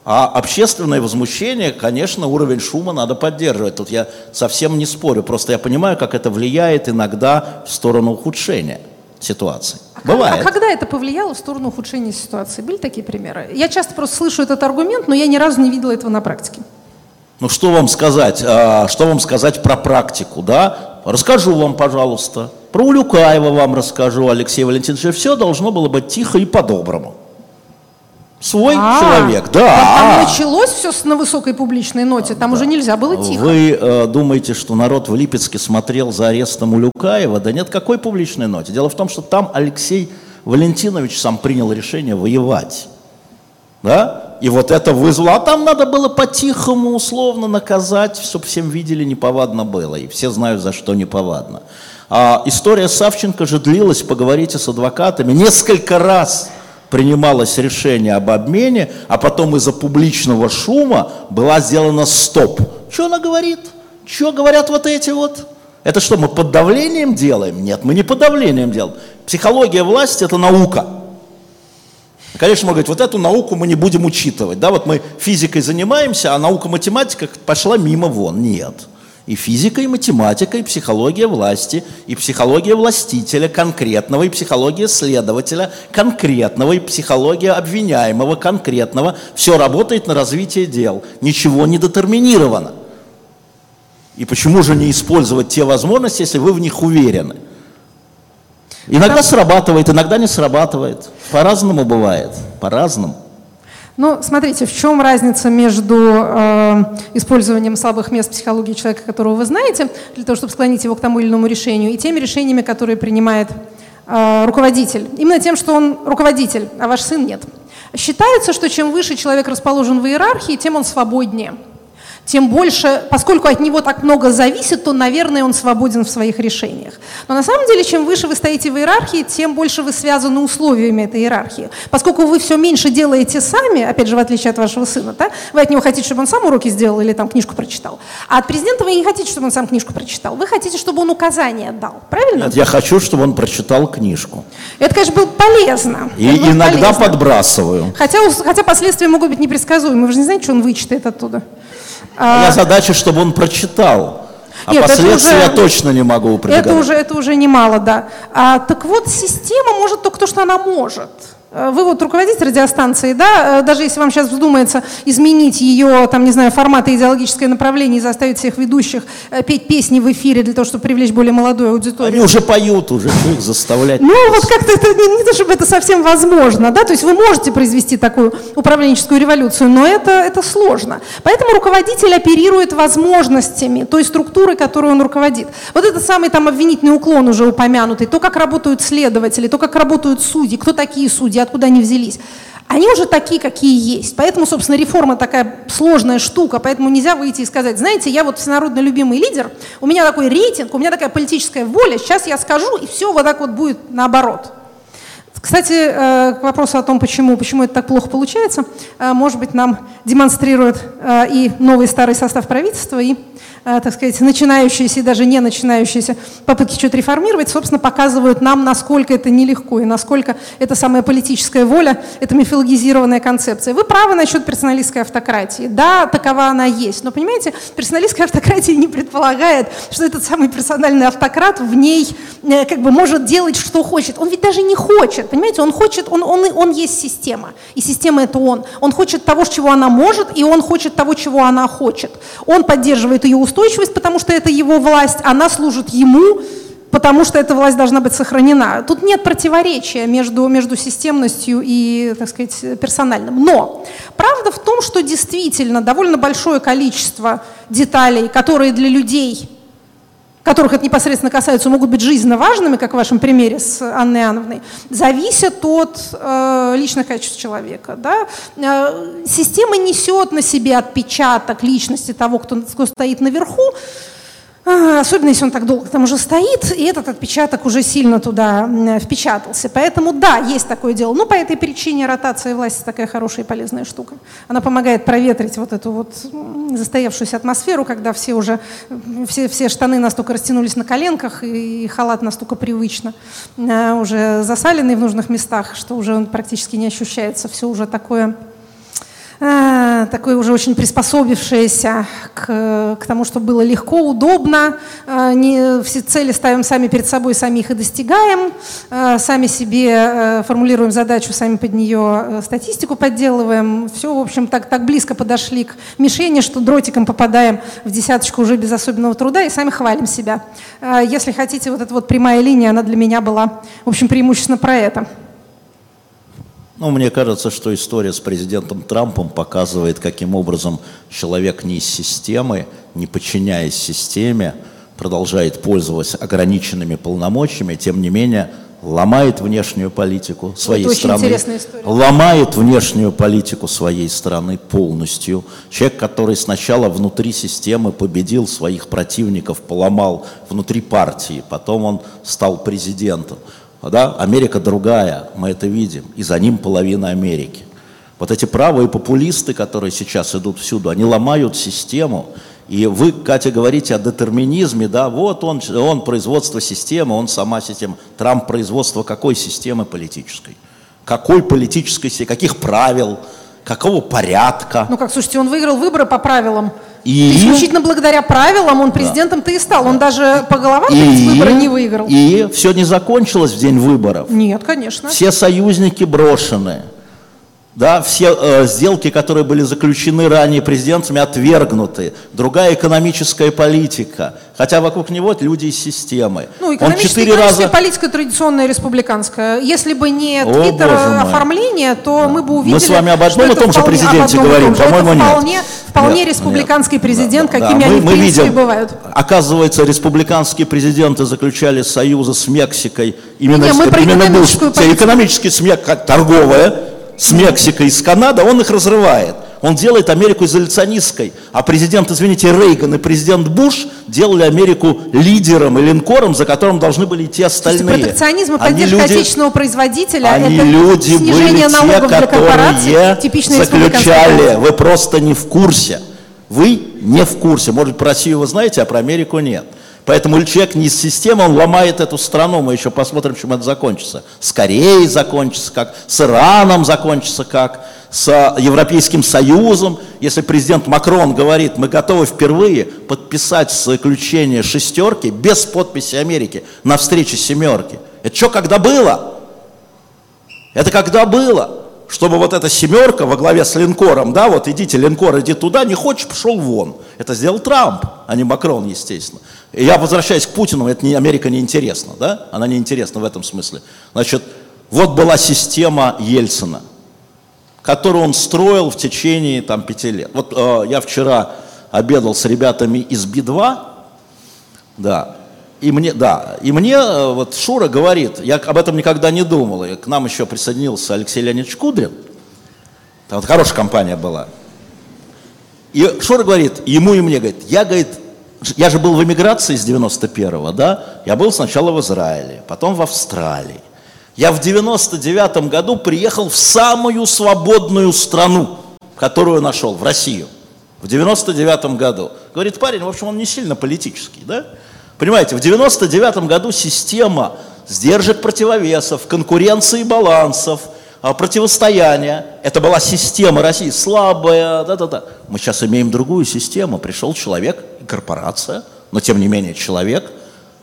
А общественное возмущение, конечно, уровень шума надо поддерживать. Тут я совсем не спорю, просто я понимаю, как это влияет иногда в сторону ухудшения ситуации. А Бывает. а когда это повлияло в сторону ухудшения ситуации? Были такие примеры? Я часто просто слышу этот аргумент, но я ни разу не видела этого на практике. Ну что вам сказать? А, что вам сказать про практику, да? Расскажу вам, пожалуйста. Про Улюкаева вам расскажу, Алексей Валентинович. Все должно было быть тихо и по-доброму. Свой А, человек, да. там началось все с- на высокой публичной ноте, там уже нельзя было тихо. Вы э, думаете, что народ в Липецке смотрел за арестом Улюкаева? Да нет, какой публичной ноте? Дело в том, что там Алексей Валентинович сам принял решение воевать. Да? И вот это вызвало. А там надо было по-тихому, условно наказать, чтобы всем видели, неповадно было. И все знают, за что неповадно. А история Савченко же длилась, поговорите с адвокатами, несколько раз принималось решение об обмене, а потом из-за публичного шума была сделана стоп. Что она говорит? Что говорят вот эти вот? Это что, мы под давлением делаем? Нет, мы не под давлением делаем. Психология власти – это наука. Конечно, можно говорить, вот эту науку мы не будем учитывать. Да, вот мы физикой занимаемся, а наука математика пошла мимо вон. Нет. И физика, и математика, и психология власти, и психология властителя конкретного, и психология следователя конкретного, и психология обвиняемого конкретного. Все работает на развитие дел. Ничего не детерминировано. И почему же не использовать те возможности, если вы в них уверены? Иногда срабатывает, иногда не срабатывает. По-разному бывает, по-разному. Ну, смотрите, в чем разница между э, использованием слабых мест психологии человека, которого вы знаете, для того, чтобы склонить его к тому или иному решению, и теми решениями, которые принимает э, руководитель. Именно тем, что он руководитель, а ваш сын нет. Считается, что чем выше человек расположен в иерархии, тем он свободнее. Тем больше, поскольку от него так много зависит, то, наверное, он свободен в своих решениях. Но на самом деле, чем выше вы стоите в иерархии, тем больше вы связаны условиями этой иерархии. Поскольку вы все меньше делаете сами, опять же, в отличие от вашего сына, да, вы от него хотите, чтобы он сам уроки сделал или там книжку прочитал. А от президента вы не хотите, чтобы он сам книжку прочитал. Вы хотите, чтобы он указания дал. Правильно? Нет, я хочу, чтобы он прочитал книжку. Это, конечно, было полезно. И было иногда полезно. подбрасываю. Хотя, хотя последствия могут быть непредсказуемы. Вы же не знаете, что он вычитает оттуда. А... А, Моя задача, чтобы он прочитал. А Нет, это последствия я уже- точно не могу предугадать. Это уже, это уже немало, да. А, так вот, система может только то, что она может. Э, Вы вот руководитель радиостанции, да, э, даже если вам сейчас вздумается изменить ее, там, не знаю, формат и идеологическое направление и заставить всех ведущих э, петь песни в эфире для того, чтобы привлечь более молодую Они аудиторию. уже поют, уже их заставлять. Ну, вот как-то это не, не то, чтобы это совсем возможно, да, то есть вы можете произвести такую управленческую революцию, но это, это сложно. Поэтому руководитель оперирует возможностями той структуры, которую он руководит. Вот этот самый там обвинительный уклон уже упомянутый, то, как работают следователи, то, как работают судьи, кто такие судьи, откуда они взялись. Они уже такие, какие есть. Поэтому, собственно, реформа такая сложная штука, поэтому нельзя выйти и сказать, знаете, я вот всенародно любимый лидер, у меня такой рейтинг, у меня такая политическая воля, сейчас я скажу, и все вот так вот будет наоборот. Кстати, э, к вопросу о том, почему, почему это так плохо получается, э, может быть, нам демонстрирует э, и новый старый состав правительства, и, так сказать, начинающиеся и даже не начинающиеся попытки что-то реформировать, собственно, показывают нам, насколько это нелегко и насколько эта самая политическая воля, это мифологизированная концепция. Вы правы насчет персоналистской автократии. Да, такова она есть. Но, понимаете, персоналистская автократия не предполагает, что этот самый персональный автократ в ней как бы может делать, что хочет. Он ведь даже не хочет, понимаете? Он хочет, он, он, он есть система. И система это он. Он хочет того, чего она может, и он хочет того, чего она хочет. Он поддерживает ее устойчивость, потому что это его власть, она служит ему, потому что эта власть должна быть сохранена. Тут нет противоречия между, между системностью и, так сказать, персональным. Но правда в том, что действительно довольно большое количество деталей, которые для людей которых это непосредственно касается, могут быть жизненно важными, как в вашем примере с Анной Иоанновной, зависят от э, личных качеств человека. Да? Э, система несет на себе отпечаток личности того, кто, кто стоит наверху, а, Особенно, если он так долго там уже стоит, и этот отпечаток уже сильно туда впечатался. Поэтому, да, есть такое дело. Ну, по этой причине ротация власти такая хорошая и полезная штука. Она помогает проветрить вот эту вот застоявшуюся атмосферу, когда все уже, все, все штаны настолько растянулись на коленках, и, халат настолько привычно а, уже засаленный в нужных местах, что уже он практически не ощущается. Все уже такое такое уже очень приспособившееся к, к тому, чтобы было легко, удобно. А, Не все цели ставим сами перед собой, сами их и достигаем. А, Сами себе э, формулируем задачу, сами под нее э, статистику подделываем. Все, в общем, так, так близко подошли к мишени, что дротиком попадаем в десяточку уже без особенного труда и сами хвалим себя. А, Если хотите, вот эта вот прямая линия, она для меня была, в общем, преимущественно про это. Ну, мне кажется, что история с президентом Трампом показывает, каким образом человек не из системы, не подчиняясь системе, продолжает пользоваться ограниченными полномочиями, тем не менее ломает внешнюю политику своей Это страны, ломает внешнюю политику своей страны полностью. Человек, который сначала внутри системы победил своих противников, поломал внутри партии, потом он стал президентом. Да? Америка другая, мы это видим, и за ним половина Америки. Вот эти правые популисты, которые сейчас идут всюду, они ломают систему, и вы, Катя, говорите о детерминизме, да, вот он, он производство системы, он сама система. Трамп производство какой системы политической? Какой политической каких правил, какого порядка? Ну как, слушайте, он выиграл выборы по правилам. И? Исключительно благодаря правилам он президентом-то и стал. Он даже по головам эти выборы не выиграл. И все не закончилось в день выборов. Нет, конечно. Все союзники брошены. Да, все э, сделки, которые были заключены ранее президентами, отвергнуты. Другая экономическая политика. Хотя вокруг него люди из системы. Ну, Он экономическая, четыре экономическая раза... политика традиционная республиканская. Если бы не твиттер оформление, то мы бы увидели, Мы с вами об одном и том же президенте говорим, по-моему, нет. вполне, вполне Нет, республиканский нет. президент, Да, да, какими да. они мы, в принципе видим, бывают. Оказывается, республиканские президенты заключали союзы с Мексикой. Именно, Не, мы именно Буш. экономическую Те политику. Экономические с Мек- как торговая с Мексикой и с Канадой, он их разрывает. Он делает Америку изоляционистской. А президент, извините, Рейган и президент Буш делали Америку лидером и линкором, за которым должны были идти остальные. Протекционизм и поддержка люди- отечественного производителя они это люди снижение были те, налогов для корпораций, республиканская заключали. Вы просто не в курсе. Вы не в курсе. Может, про Россию вы знаете, а про Америку нет. Поэтому человек не из системы, он ломает эту страну. Мы еще посмотрим, чем это закончится. С Кореей закончится как, с Ираном закончится как, с Европейским Союзом. Если президент Макрон говорит, мы готовы впервые подписать заключение шестерки без подписи Америки на встрече семерки. Это что, когда было? Это когда было? Чтобы вот эта семерка во главе с линкором, да, вот идите, линкор, иди туда, не хочешь, пошел вон. Это сделал Трамп, а не Макрон, естественно. И я возвращаюсь к Путину, это не, Америка не интересна, да, она не интересна в этом смысле. Значит, вот была система Ельцина, которую он строил в течение там пяти лет. Вот э, я вчера обедал с ребятами из Би-2, да, и мне, да, и мне э, вот Шура говорит, я об этом никогда не думал, и к нам еще присоединился Алексей Леонидович Кудрин, там вот хорошая компания была. И Шура говорит, ему и мне, говорит, я, говорит, я же был в эмиграции с 91-го, да, я был сначала в Израиле, потом в Австралии. Я в 99 году приехал в самую свободную страну, которую нашел, в Россию, в 99 году. Говорит парень, в общем, он не сильно политический, да? Понимаете, в 99 году система сдержек противовесов, конкуренции балансов, а, противостояния, это была система России, слабая, да-да-да. Мы сейчас имеем другую систему. Пришел человек, корпорация, но тем не менее человек,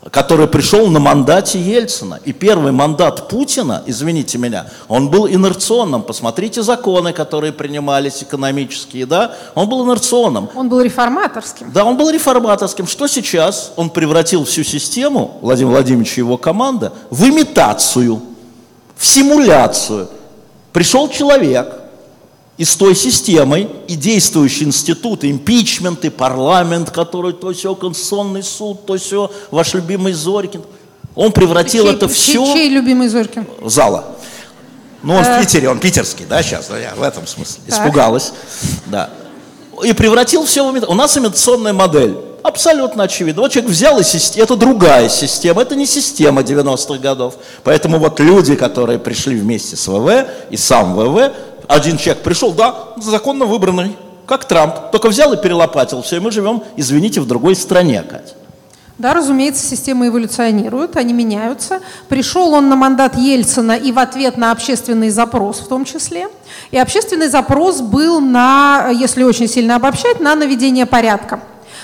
который пришел на мандате Ельцина. И первый мандат Путина, извините меня, он был инерционным. Посмотрите законы, которые принимались экономические, да, он был инерционным. Он был реформаторским. Да, он был реформаторским. Что сейчас? Он превратил всю систему, Владимир Владимирович и его команда, в имитацию, в симуляцию. Пришел человек и с той системой, и действующий институт, импичменты, парламент, который то все, Конституционный суд, то все, ваш любимый Зорькин, он превратил Чей- это чей- все Чей любимый Зорькин? зала. Ну, он в Питере, он питерский, да, сейчас, да, я в этом смысле. Так. Испугалась, да. И превратил все в имит- У нас имитационная модель. Абсолютно очевидно. Вот человек взял и система, это другая система, это не система 90-х годов. Поэтому вот люди, которые пришли вместе с ВВ и сам ВВ, один человек пришел, да, законно выбранный, как Трамп, только взял и перелопатил все, и мы живем, извините, в другой стране, Катя. Да, разумеется, системы эволюционируют, они меняются. Пришел он на мандат Ельцина и в ответ на общественный запрос в том числе. И общественный запрос был на, если очень сильно обобщать, на наведение порядка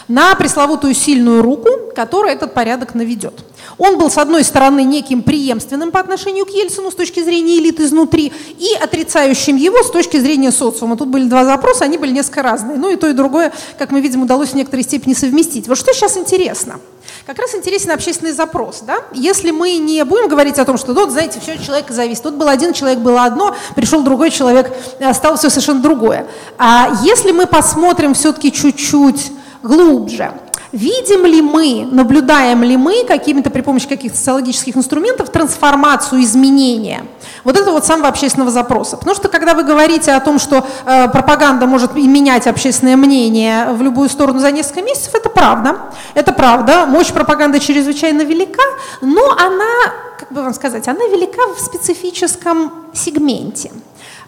на пресловутую сильную руку, которая этот порядок наведет. Он был, с одной стороны, неким преемственным по отношению к Ельцину с точки зрения элит изнутри и отрицающим его с точки зрения социума. Тут были два запроса, они были несколько разные. Ну и то, и другое, как мы видим, удалось в некоторой степени совместить. Вот что сейчас интересно. как раз интересен общественный запрос. Да? Если мы не будем говорить о том, что, вот, знаете, все от человека зависит. Тут был один человек, было одно, пришел другой человек, э, стало все совершенно другое. А если мы посмотрим все-таки чуть-чуть глубже, Видим ли мы, наблюдаем ли мы какими-то при помощи каких-то социологических инструментов трансформацию, изменения? Вот это вот самого общественного запроса. Потому что когда вы говорите о том, что э, пропаганда может менять общественное мнение в любую сторону за несколько месяцев, это правда. Это правда. Мощь пропаганды чрезвычайно велика, но она, как бы вам сказать, она велика в специфическом сегменте.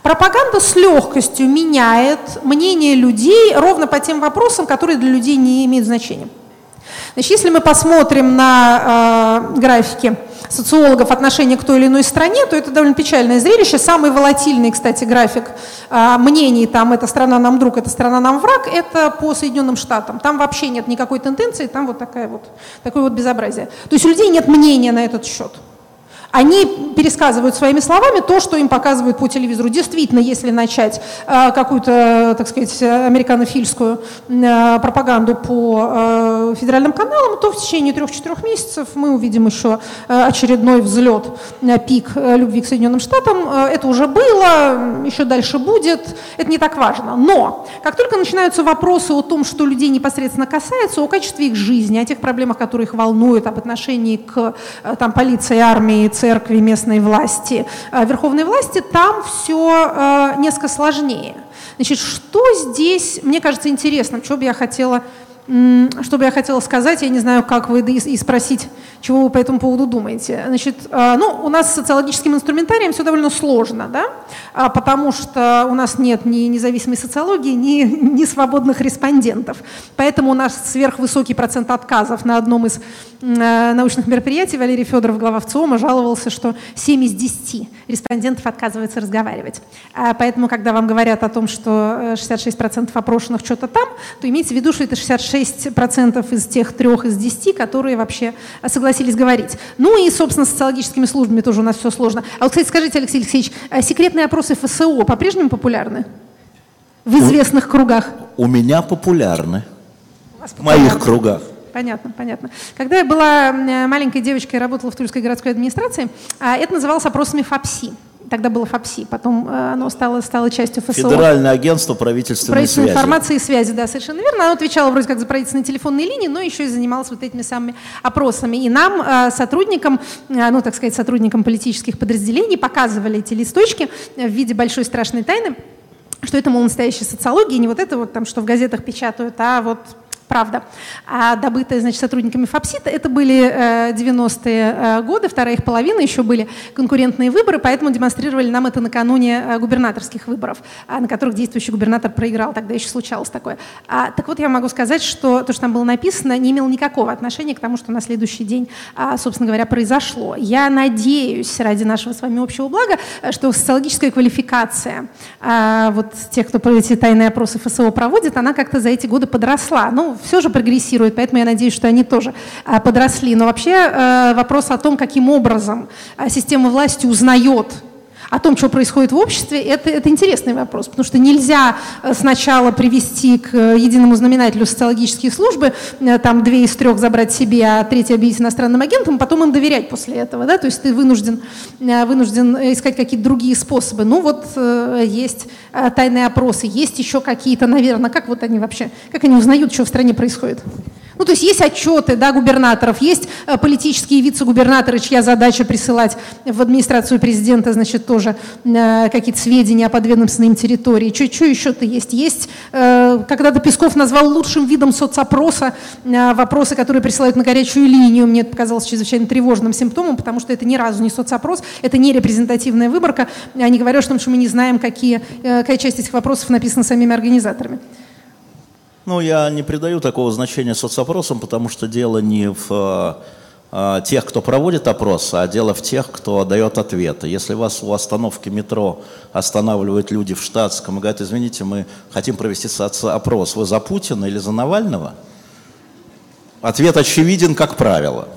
Пропаганда с легкостью меняет мнение людей ровно по тем вопросам, которые для людей не имеют значения. Значит, если мы посмотрим на э, графики социологов отношения к той или иной стране, то это довольно печальное зрелище. Самый волатильный, кстати, график э, мнений, там, эта страна нам друг, эта страна нам враг, это по Соединенным Штатам. Там вообще нет никакой тенденции, там вот, такая вот такое вот безобразие. То есть у людей нет мнения на этот счет. Они пересказывают своими словами то, что им показывают по телевизору. Действительно, если начать э, какую-то, так сказать, американофильскую э, пропаганду по э, федеральным каналам, то в течение трех-четырех месяцев мы увидим еще очередной взлет, пик любви к Соединенным Штатам. Это уже было, еще дальше будет. Это не так важно. Но как только начинаются вопросы о том, что людей непосредственно касается, о качестве их жизни, о тех проблемах, которые их волнуют, об отношении к там, полиции, армии, церкви, местной власти, э, верховной власти, там все э, несколько сложнее. Значит, что здесь, мне кажется, интересно, что бы я хотела что бы я хотела сказать, я не знаю, как вы и спросить, чего вы по этому поводу думаете. Значит, а, ну, у нас с социологическим инструментарием все довольно сложно, да, а, потому что у нас нет ни независимой социологии, ни, ни свободных респондентов. Поэтому у нас сверхвысокий процент отказов на одном из э, научных мероприятий. Валерий Федоров, глава ВЦИОМа, жаловался, что 7 из 10 респондентов отказываются разговаривать. А, поэтому, когда вам говорят о том, что 66% э, опрошенных что-то там, то имейте в виду, что это 66 6% из тех трех из 10, которые вообще согласились говорить. Ну и, собственно, с социологическими службами тоже у нас все сложно. А вот, кстати, скажите, Алексей Алексеевич, а секретные опросы ФСО по-прежнему популярны? В известных у, кругах? У меня популярны. В моих кругах. Понятно, понятно. Когда я была маленькой девочкой и работала в Тульской городской администрации, а, это называлось опросами ФАПСИ тогда было ФАПСИ, потом э, оно стало, стало частью ФСО. Федеральное агентство правительственной, правительственной связи. информации и связи, да, совершенно верно. Оно отвечало вроде как за правительственные телефонные линии, но еще и занималось вот этими самыми опросами. И нам, э, сотрудникам, э, ну, так сказать, сотрудникам политических подразделений показывали эти листочки в виде большой страшной тайны, что это, мол, настоящая социология, не вот это вот там, что в газетах печатают, а вот правда, а добытая, значит, сотрудниками ФАПСИТа. Это были 90-е э, годы, вторая их половина, еще были конкурентные выборы, поэтому демонстрировали нам это накануне э, губернаторских выборов, а, на которых действующий губернатор проиграл, тогда еще случалось такое. А, так вот, я могу сказать, что то, что там было написано, не имело никакого отношения к тому, что на следующий день, а, собственно говоря, произошло. Я надеюсь, ради нашего с вами общего блага, что социологическая квалификация вот тех, кто эти тайные опросы ФСО проводит, она как-то за эти годы подросла. Ну, все же прогрессирует, поэтому я надеюсь, что они тоже а, подросли. Но вообще э, вопрос о том, каким образом а, система власти узнает о том, что происходит в обществе, это, это интересный вопрос, потому что нельзя э, сначала привести к э, единому знаменателю социологические службы, э, там две из трех забрать себе, а третье объявить иностранным агентам, потом им доверять после этого, да, то есть ты вынужден, вынужден искать какие-то другие способы. Ну вот есть тайные опросы, есть еще какие-то, наверное, как вот они вообще, как они узнают, что в стране происходит? Ну, то есть есть отчеты да, губернаторов, есть э, политические вице-губернаторы, чья задача присылать в администрацию президента, значит, тоже э, какие-то сведения о подведомственной им территории. Что еще-то есть? Есть, э, когда-то Песков назвал лучшим видом соцопроса вопросы, которые присылают на горячую линию. Мне это показалось чрезвычайно тревожным симптомом, потому что это ни разу не соцопрос, это не репрезентативная выборка. Они говорят, что мы не знаем, какие, какая часть этих вопросов написана самими организаторами. Ну, я не придаю такого значения соцопросам, потому что дело не в э, э, тех, кто проводит опрос, а дело в тех, кто дает ответы. Если вас у остановки метро останавливают люди в штатском и говорят, извините, мы хотим провести опрос, вы за Путина или за Навального? Ответ очевиден, как правило.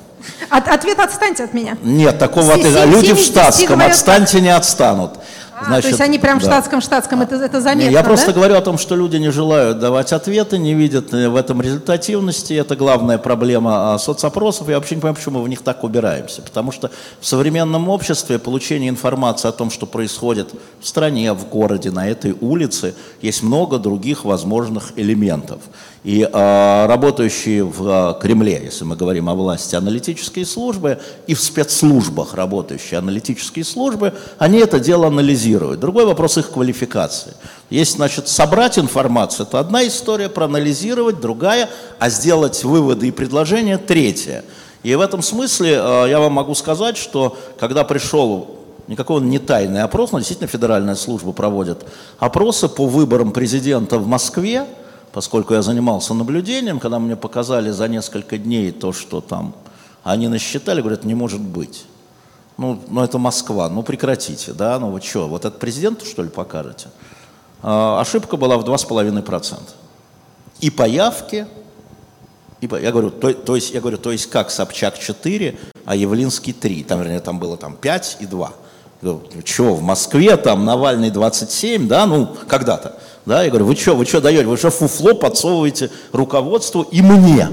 От, ответ «отстаньте от меня». Нет, такого ответа. Люди в штатском «отстаньте, не отстанут». А, то есть они прям в штатском-штатском, это, это заметно, Не, Я да? просто говорю о том, что люди не желают давать ответы, не видят э, в этом результативности. Это главная проблема а, соцопросов. Я вообще не понимаю, почему мы в них так убираемся. Потому что в современном обществе получение информации о том, что происходит в стране, в городе, на этой улице, есть много других возможных элементов. И э, работающие в э, Кремле, если мы говорим о власти, аналитические службы и в спецслужбах работающие аналитические службы, они это дело анализируют. Другой вопрос их квалификации. Есть, значит, собрать информацию, это одна история, проанализировать, другая, а сделать выводы и предложения – третья. И в этом смысле э, я вам могу сказать, что когда пришел никакой он не тайный опрос, но действительно федеральная служба проводит опросы по выборам президента в Москве, поскольку я занимался наблюдением, когда мне показали за несколько дней то, что там они насчитали, говорят, не может быть. Ну, ну это Москва, ну прекратите, да, ну вы что, вот этот президенту что ли покажете? А, ошибка была в 2,5%. И по явке, и по, я говорю, то, то есть, я говорю, то есть как Собчак 4, а Явлинский 3, там, вернее, там было там 5 и 2. говорю, ну что, в Москве там Навальный 27, да, ну, когда-то. Да, я говорю, вы что, вы что даете, вы что фуфло подсовываете руководству и мне?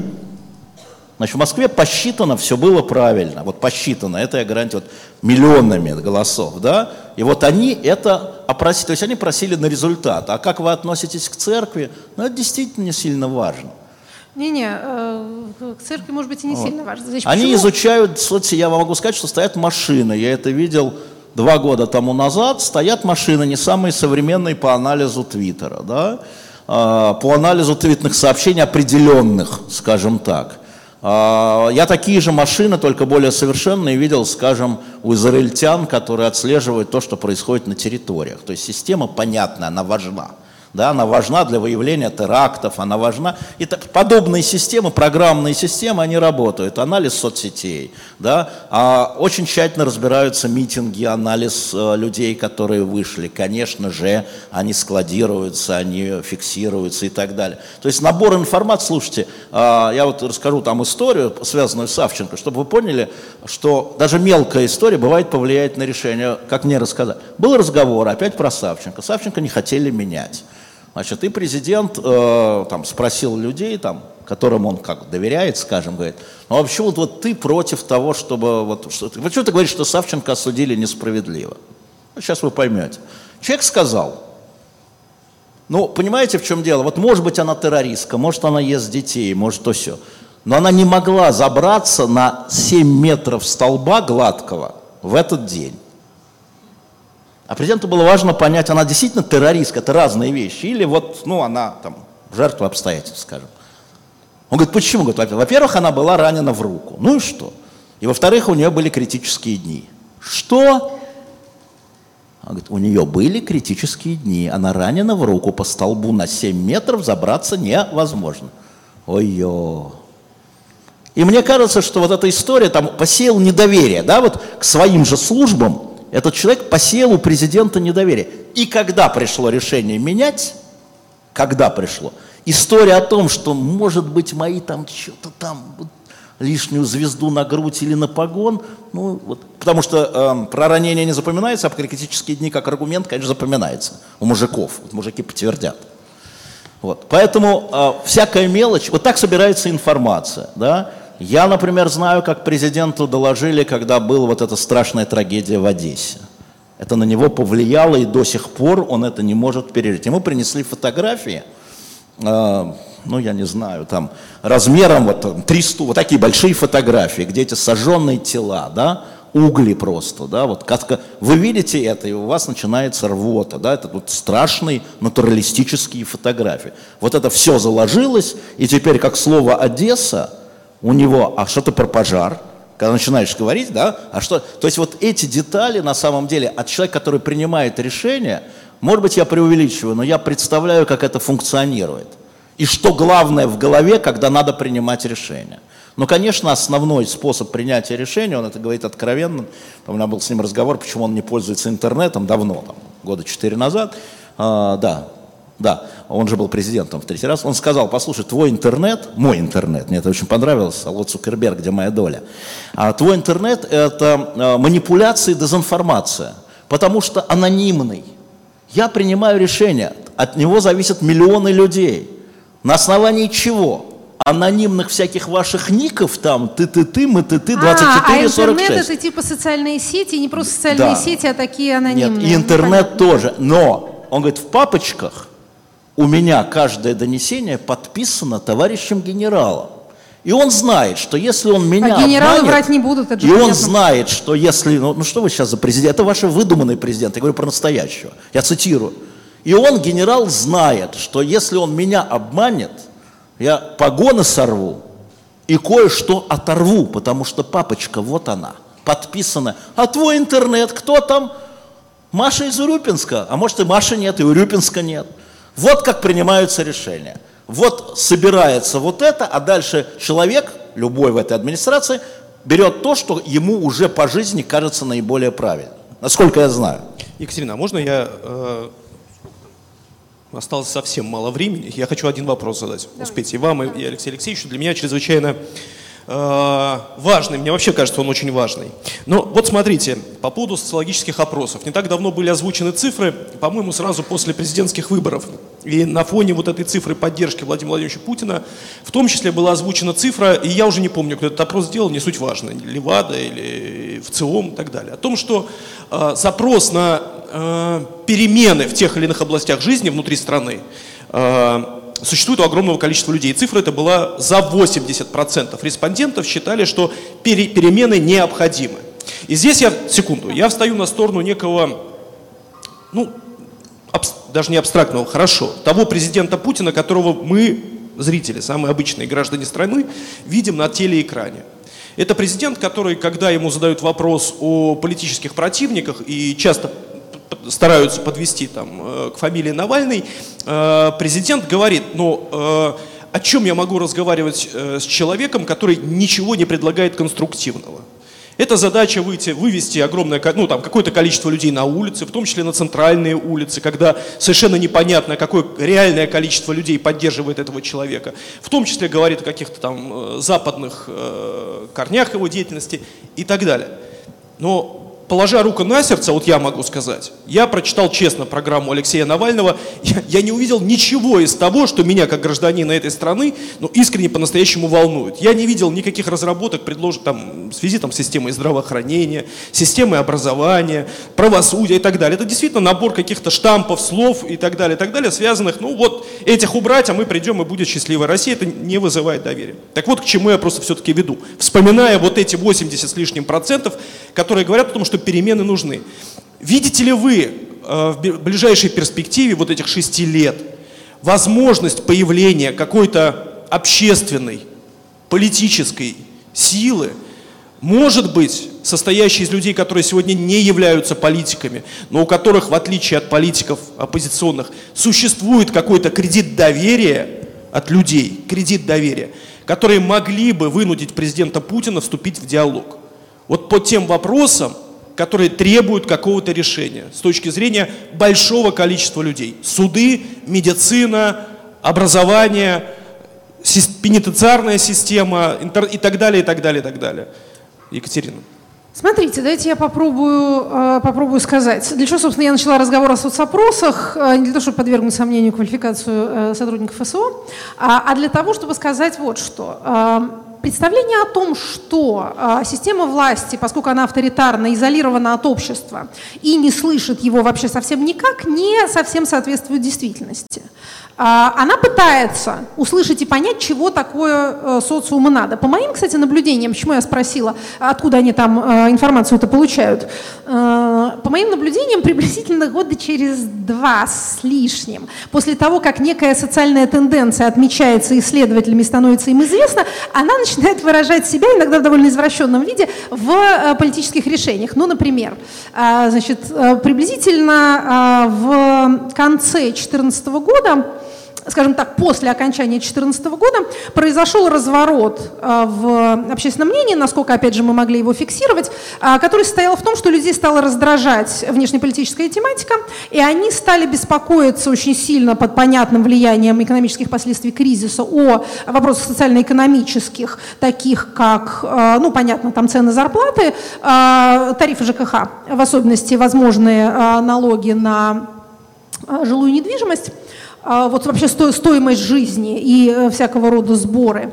Значит, в Москве посчитано, все было правильно. Вот посчитано, это я гарантирую, вот, миллионами голосов, да? И вот они это опросили, то есть они просили на результат. А как вы относитесь к церкви? Ну, это действительно не сильно важно. Не-не, э, к церкви, может быть, и не вот. сильно важно. Значит, они почему? изучают, смотрите, я вам могу сказать, что стоят машины. Я это видел два года тому назад стоят машины не самые современные по анализу Твиттера, да, а, по анализу твитных сообщений определенных, скажем так. А, я такие же машины, только более совершенные, видел, скажем, у израильтян, которые отслеживают то, что происходит на территориях. То есть система понятна, она важна да, она важна для выявления терактов, она важна. И так, подобные системы, программные системы, они работают. Анализ соцсетей, да, а очень тщательно разбираются митинги, анализ э, людей, которые вышли. Конечно же, они складируются, они фиксируются и так далее. То есть набор информации, слушайте, э, я вот расскажу там историю, связанную с Савченко, чтобы вы поняли, что даже мелкая история бывает повлияет на решение, как мне рассказать. Был разговор опять про Савченко. Савченко не хотели менять. Значит, и президент э, там, спросил людей, там, которым он как доверяет, скажем, говорит, ну а почему вот, вот ты против того, чтобы... Вот, что, почему ты говоришь, что Савченко осудили несправедливо? Ну, сейчас вы поймете. Человек сказал, ну, понимаете, в чем дело? Вот может быть она террористка, может она ест детей, может то все. Но она не могла забраться на 7 метров столба гладкого в этот день. А президенту было важно понять, она действительно террористка, это разные вещи, или вот, ну, она там жертва обстоятельств, скажем. Он говорит, почему? Говорит, во-первых, она была ранена в руку. Ну и что? И во-вторых, у нее были критические дни. Что? Он говорит, у нее были критические дни. Она ранена в руку по столбу на 7 метров, забраться невозможно. Ой-ё. И мне кажется, что вот эта история там посеял недоверие, да, вот к своим же службам, этот человек посеял у президента недоверие. И когда пришло решение менять, когда пришло, история о том, что, может быть, мои там что-то там, лишнюю звезду на грудь или на погон, ну, вот, потому что э, про ранение не запоминается, а про критические дни как аргумент, конечно, запоминается у мужиков, вот мужики подтвердят. Вот. Поэтому э, всякая мелочь, вот так собирается информация, да, я, например, знаю, как президенту доложили, когда была вот эта страшная трагедия в Одессе. Это на него повлияло, и до сих пор он это не может пережить. Ему принесли фотографии, э, ну, я не знаю, там, размером вот 300, вот такие большие фотографии, где эти сожженные тела, да, угли просто, да, вот как вы видите это, и у вас начинается рвота, да, это вот страшные натуралистические фотографии. Вот это все заложилось, и теперь как слово «Одесса» у него, а что-то про пожар, когда начинаешь говорить, да, а что, то есть вот эти детали на самом деле от человека, который принимает решение, может быть, я преувеличиваю, но я представляю, как это функционирует. И что главное в голове, когда надо принимать решение. Но, конечно, основной способ принятия решения, он это говорит откровенно, у меня был с ним разговор, почему он не пользуется интернетом давно, там, года четыре назад, а, да, да, он же был президентом в третий раз, он сказал, послушай, твой интернет, мой интернет, мне это очень понравилось, Алло Цукерберг, где моя доля, а твой интернет – это а, манипуляция и дезинформация. потому что анонимный. Я принимаю решение, от него зависят миллионы людей. На основании чего? Анонимных всяких ваших ников там, ты-ты-ты, мы-ты-ты, 24, а, а интернет 46. это типа социальные сети, не просто социальные Да. сети, а такие анонимные. Нет, и Ну, интернет понятно. тоже. Но, он говорит, в папочках у меня каждое донесение подписано товарищем генералом. И он знает, что если он меня А генералы обманет, врать не будут, это и он понятно. знает, что если... Ну, ну что вы сейчас за президент? Это ваш выдуманный президент. Я говорю про настоящего. Я цитирую. И он, генерал, знает, что если он меня обманет, я погоны сорву и кое-что оторву, потому что папочка, вот она, подписана. А твой интернет, кто там? Маша из Урюпинска. А может и Маши нет, и Урюпинска нет. Вот как принимаются решения. Вот собирается вот это, а дальше человек, любой в этой администрации, берет то, что ему уже по жизни кажется наиболее правильным. Насколько я знаю. Екатерина, а можно я... э, осталось совсем мало времени. Я хочу один вопрос задать. Успейте. И вам, и, и Алексею Алексеевичу. Для меня чрезвычайно важный. Мне вообще кажется, он очень важный. Но вот смотрите, по поводу социологических опросов. Не так давно были озвучены цифры, по-моему, сразу после президентских выборов. И на фоне вот этой цифры поддержки Владимира Владимировича Путина, в том числе была озвучена цифра, и я уже не помню, кто этот опрос сделал, не суть важно, Левада или в ЦИОМ и так далее, о том, что э, запрос на э, перемены в тех или иных областях жизни внутри страны э, существует у огромного количества людей. И цифра это была за 80% респондентов считали, что пере- перемены необходимы. И здесь я, секунду, я встаю на сторону некого, ну, абс- даже не абстрактного, хорошо, того президента Путина, которого мы, зрители, самые обычные граждане страны, видим на телеэкране. Это президент, который, когда ему задают вопрос о политических противниках и часто стараются подвести там, э, к фамилии Навальный, э, президент говорит, ну, э, о чем я могу разговаривать с человеком, который ничего не предлагает конструктивного? Это задача выйти, вывести огромное, ну, там, какое-то количество людей на улицы, в том числе на центральные улицы, когда совершенно непонятно, какое реальное количество людей поддерживает этого человека. В том числе говорит о каких-то там западных корнях его деятельности и так далее. Но положа руку на сердце, вот я могу сказать, я прочитал честно программу Алексея Навального, я, я не увидел ничего из того, что меня, как гражданина этой страны, ну, искренне по-настоящему волнует. Я не видел никаких разработок, предложенных там, в связи там, с системой здравоохранения, системой образования, правосудия и так далее. Это действительно набор каких-то штампов, слов и так далее, и так далее, связанных, ну вот, этих убрать, а мы придем и будет счастливая Россия. Это не вызывает доверия. Так вот, к чему я просто все-таки веду. Вспоминая вот эти 80 с лишним процентов, которые говорят о том, что перемены нужны. Видите ли вы э, в ближайшей перспективе вот этих шести лет возможность появления какой-то общественной, политической силы, может быть, состоящей из людей, которые сегодня не являются политиками, но у которых, в отличие от политиков оппозиционных, существует какой-то кредит доверия от людей, кредит доверия, которые могли бы вынудить президента Путина вступить в диалог. Вот по тем вопросам, которые требуют какого-то решения с точки зрения большого количества людей. Суды, медицина, образование, пенитенциарная система и так далее, и так далее, и так далее. Екатерина. Смотрите, давайте я попробую, э, попробую сказать. Для чего, собственно, я начала разговор о соцопросах? Э, Не для того, чтобы подвергнуть сомнению квалификацию э, сотрудников ФСО, а а для того, чтобы сказать вот что. Представление о том, что э, система власти, поскольку она авторитарна, изолирована от общества и не слышит его вообще совсем никак, не совсем соответствует действительности. А, Она пытается услышать и понять, чего такое э, социуму надо. По моим, кстати, наблюдениям, почему я спросила, откуда они там э, информацию это получают, Э, по моим наблюдениям, приблизительно года через два с лишним, после того, как некая социальная тенденция отмечается исследователями, становится им известна, она начинает выражать себя, иногда в довольно извращенном виде, в политических решениях. Ну, например, значит, приблизительно в конце 2014 года скажем так, после окончания 2014 года произошел разворот э, в общественном мнении, насколько, опять же, мы могли его фиксировать, э, который состоял в том, что людей стала раздражать внешнеполитическая тематика, и они стали беспокоиться очень сильно под понятным влиянием экономических последствий кризиса о вопросах социально-экономических, таких как, э, ну, понятно, там цены зарплаты, тарифы ЖКХ, в особенности возможные налоги на жилую недвижимость. А, вот вообще стоимость жизни и э, всякого рода сборы,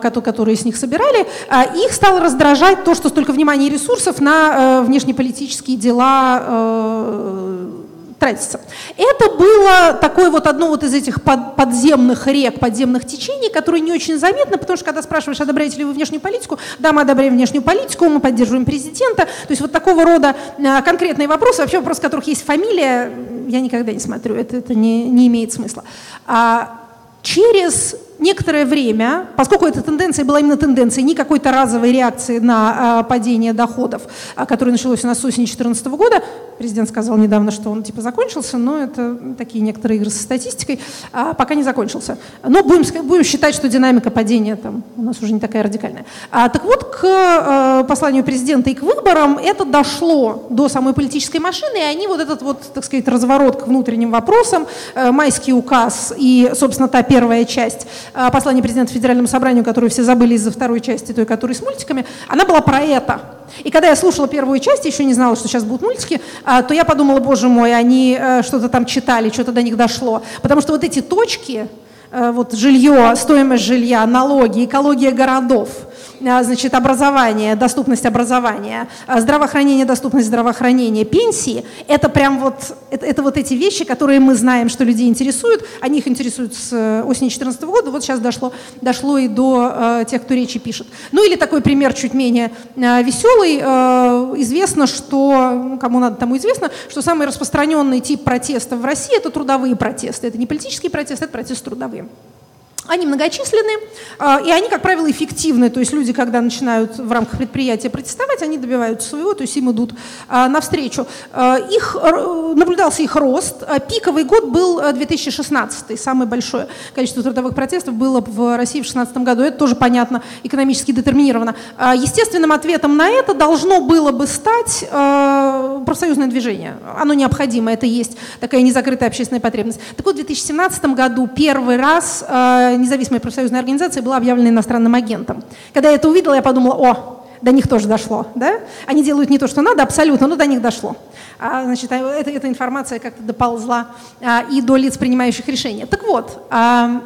которые с них собирали, а, их стало раздражать то, что столько внимания и ресурсов на э, внешнеполитические дела э, тратится. Это было такое вот одно вот из этих под, подземных рек, подземных течений, которые не очень заметно, потому что когда спрашиваешь, одобряете ли вы внешнюю политику, да, мы одобряем внешнюю политику, мы поддерживаем президента. То есть вот такого рода а, конкретные вопросы, вообще вопрос, в которых есть фамилия, я никогда не смотрю, это, это не, не имеет смысла. А через некоторое время, поскольку эта тенденция была именно тенденцией, не какой-то разовой реакции на а, падение доходов, а, которое началось у нас с осени 2014 года, президент сказал недавно, что он типа закончился, но это такие некоторые игры со статистикой, а, пока не закончился. Но будем, будем считать, что динамика падения там у нас уже не такая радикальная. Так вот, к а, посланию президента и к выборам это дошло до самой политической машины, и они вот этот вот, так сказать, разворот к внутренним вопросам, а, майский указ и, собственно, та первая часть послание президента Федеральному собранию, которую все забыли из-за второй части, той, которая с мультиками, она была про это. И когда я слушала первую часть, еще не знала, что сейчас будут мультики, а, то я подумала, боже мой, они э, что-то там читали, что-то до них дошло. Потому что вот эти точки, э, вот жилье, стоимость жилья, налоги, экология городов – а, значит, образование, доступность образования, а, здравоохранение, доступность здравоохранения, пенсии, это прям вот, это, это вот эти вещи, которые мы знаем, что людей интересуют, они их интересуют с э, осени 2014 года, вот сейчас дошло, дошло и до э, тех, кто речи пишет. Ну или такой пример чуть менее э, веселый, э, известно, что, ну, кому надо, тому известно, что самый распространенный тип протеста в России это трудовые протесты, это не политические протесты, это протесты трудовые. Они многочисленны, а, и они, как правило, эффективны. То есть люди, когда начинают в рамках предприятия протестовать, они добиваются своего, то есть им идут а, навстречу. А, их, наблюдался их рост. Пиковый год был 2016, самое большое количество трудовых протестов было в России в 2016 году. Это тоже понятно, экономически детерминировано. Естественным ответом на это должно было бы стать профсоюзное движение. Оно необходимо, это есть такая незакрытая общественная потребность. Так вот, в 2017 году первый раз независимая профсоюзная организация была объявлена иностранным агентом. Когда я это увидела, я подумала, о, до них тоже дошло. Да? Они делают не то, что надо, абсолютно, но до них дошло. А, значит, а, эта, эта информация как-то доползла а, и до лиц, принимающих решения. Так вот, а,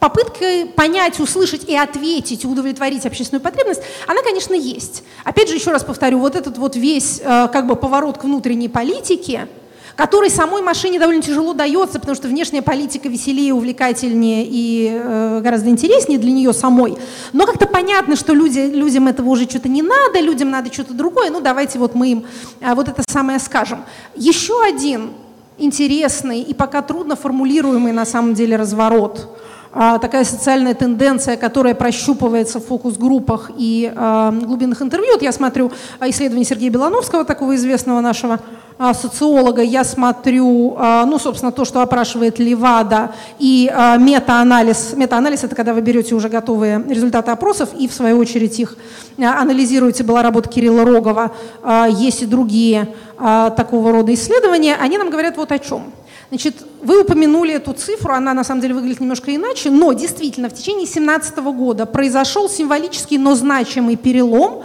попытка понять, услышать и ответить, удовлетворить общественную потребность, она, конечно, есть. Опять же, еще раз повторю, вот этот вот весь а, как бы поворот к внутренней политике – который самой машине довольно тяжело дается, потому что внешняя политика веселее, увлекательнее и э, гораздо интереснее для нее самой. Но как-то понятно, что люди, людям этого уже что-то не надо, людям надо что-то другое, ну давайте вот мы им э, вот это самое скажем. Еще один интересный и пока трудно формулируемый на самом деле разворот а, такая социальная тенденция, которая прощупывается в фокус-группах и э, глубинных интервью. Вот я смотрю исследование Сергея Белановского, такого известного нашего социолога я смотрю, а, ну, собственно, то, что опрашивает Левада, и а, метаанализ. Метаанализ – это когда вы берете уже готовые результаты опросов и, в свою очередь, их анализируете. Была работа Кирилла Рогова, есть и другие такого рода исследования. Они нам говорят вот о чем. Значит, вы упомянули эту цифру, она на самом деле выглядит немножко иначе, но действительно в течение 2017 года произошел символический, но значимый перелом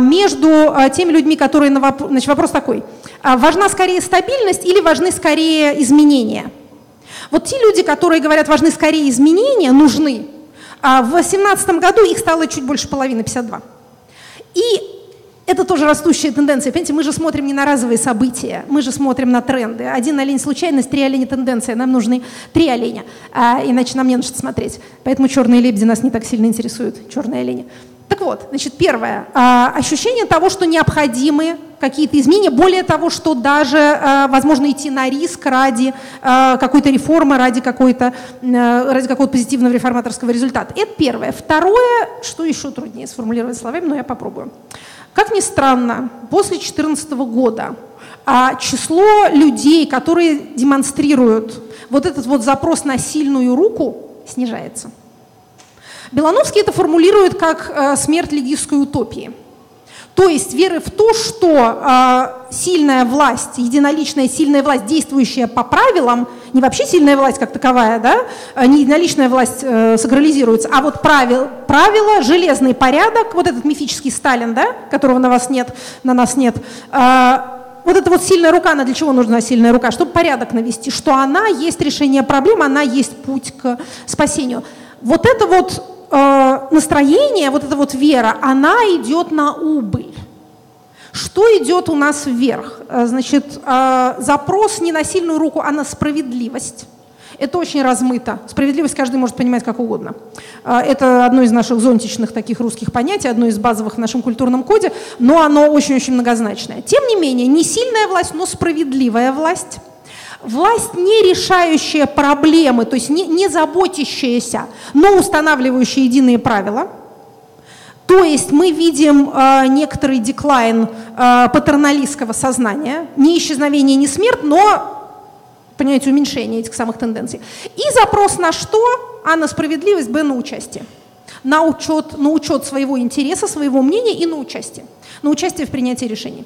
между теми людьми, которые на вопрос, значит, вопрос такой – а важна скорее стабильность или важны скорее изменения? Вот те люди, которые говорят, важны скорее изменения, нужны, а в 2018 году их стало чуть больше половины, 52. И это тоже растущая тенденция. Понимаете, мы же смотрим не на разовые события, мы же смотрим на тренды. Один олень – случайность, три оленя – тенденция. Нам нужны три оленя, а, иначе нам не на что смотреть. Поэтому черные лебеди нас не так сильно интересуют, черные олени. Так вот, значит, первое. А, ощущение того, что необходимы какие-то изменения, более того, что даже а, возможно идти на риск ради а, какой-то реформы, ради, какой-то, ради какого-то позитивного реформаторского результата. Это первое. Второе, что еще труднее сформулировать словами, но я попробую. Как ни странно, после 2014 года а число людей, которые демонстрируют вот этот вот запрос на сильную руку, снижается. Белановский это формулирует как э, смерть легистской утопии. То есть веры в то, что э, сильная власть, единоличная сильная власть, действующая по правилам, не вообще сильная власть как таковая, да, а не единоличная власть э, сакрализируется, а вот правил, правила, железный порядок, вот этот мифический Сталин, да, которого на вас нет, на нас нет, э, вот эта вот сильная рука, она для чего нужна сильная рука? Чтобы порядок навести, что она есть решение проблем, она есть путь к спасению. Вот это вот э, настроение, вот эта вот вера, она идет на убыль. Что идет у нас вверх? Э, значит, э, запрос не на сильную руку, а на справедливость. Это очень размыто. Справедливость каждый может понимать как угодно. Э, это одно из наших зонтичных таких русских понятий, одно из базовых в нашем культурном коде, но оно очень-очень многозначное. Тем не менее, не сильная власть, но справедливая власть Власть, не решающая проблемы, то есть не, не заботящаяся, но устанавливающая единые правила. То есть мы видим э, некоторый деклайн э, патерналистского сознания, не исчезновение, не смерть, но, понимаете, уменьшение этих самых тенденций. И запрос на что? А на справедливость, б на участие. На учет, на учет своего интереса, своего мнения и на участие. На участие в принятии решений.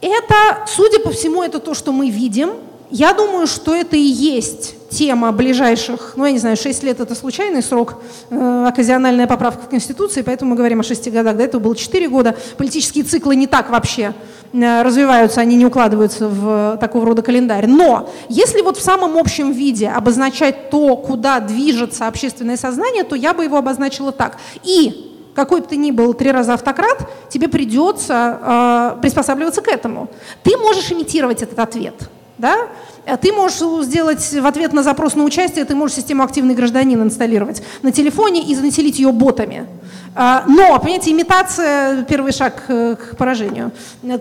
Это, судя по всему, это то, что мы видим. Я думаю, что это и есть тема ближайших, ну, я не знаю, 6 лет – это случайный срок, э, оказиональная поправка в Конституции, поэтому мы говорим о 6 годах. До этого было 4 года. Политические циклы не так вообще э, развиваются, они не укладываются в такого рода календарь. Но если вот в самом общем виде обозначать то, куда движется общественное сознание, то я бы его обозначила так. И какой бы ты ни был три раза автократ, тебе придется э, приспосабливаться к этому. Ты можешь имитировать этот ответ. Да? А ты можешь сделать в ответ на запрос на участие, ты можешь систему «Активный гражданин» инсталлировать на телефоне и населить ее ботами. А, но, понимаете, имитация – первый шаг к поражению.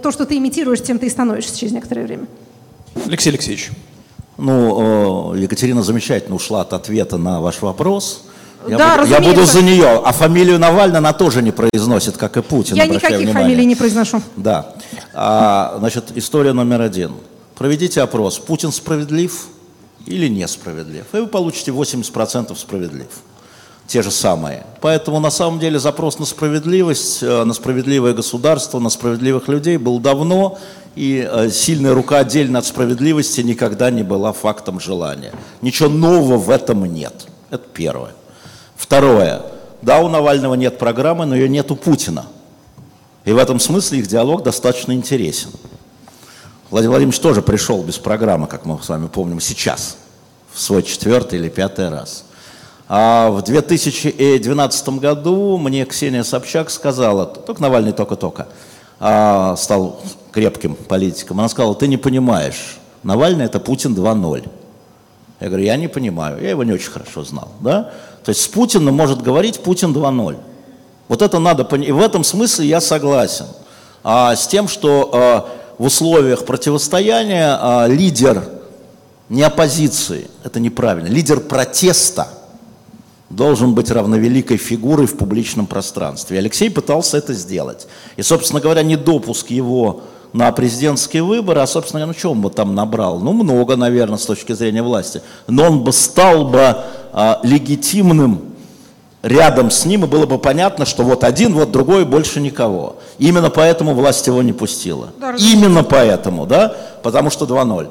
То, что ты имитируешь, тем ты и становишься через некоторое время. Алексей Алексеевич. Ну, Екатерина замечательно ушла от ответа на ваш вопрос. Я, да, буду, я буду за нее. А фамилию Навального она тоже не произносит, как и Путин. Я никаких внимание. фамилий не произношу. Да. А, значит, история номер один. Проведите опрос. Путин справедлив или несправедлив? И вы получите 80% справедлив. Те же самые. Поэтому на самом деле запрос на справедливость, э, на справедливое государство, на справедливых людей был давно, и э, сильная рука отдельно от справедливости никогда не была фактом желания. Ничего нового в этом нет. Это первое. Второе. Да, у Навального нет программы, но ее нет у Путина. И в этом смысле их диалог достаточно интересен. Владимир Владимирович тоже пришел без программы, как мы с вами помним, сейчас, в свой четвертый или пятый раз. А в 2012 году мне Ксения Собчак сказала, только Навальный только-только, а, стал крепким политиком, она сказала, ты не понимаешь, Навальный это Путин 2.0. Я говорю, я не понимаю, я его не очень хорошо знал. Да? То есть с Путиным может говорить Путин 2.0. Вот это надо понять. И в этом смысле я согласен. А с тем, что а, в условиях противостояния а, лидер не оппозиции, это неправильно, лидер протеста должен быть равновеликой фигурой в публичном пространстве. Алексей пытался это сделать. И, собственно говоря, недопуск его на президентские выборы, а, собственно говоря, ну, что он бы там набрал? Ну, много, наверное, с точки зрения власти. Но он бы стал бы а, легитимным рядом с ним, и было бы понятно, что вот один, вот другой, больше никого. Именно поэтому власть его не пустила. Да, Именно поэтому, да, потому что 2-0.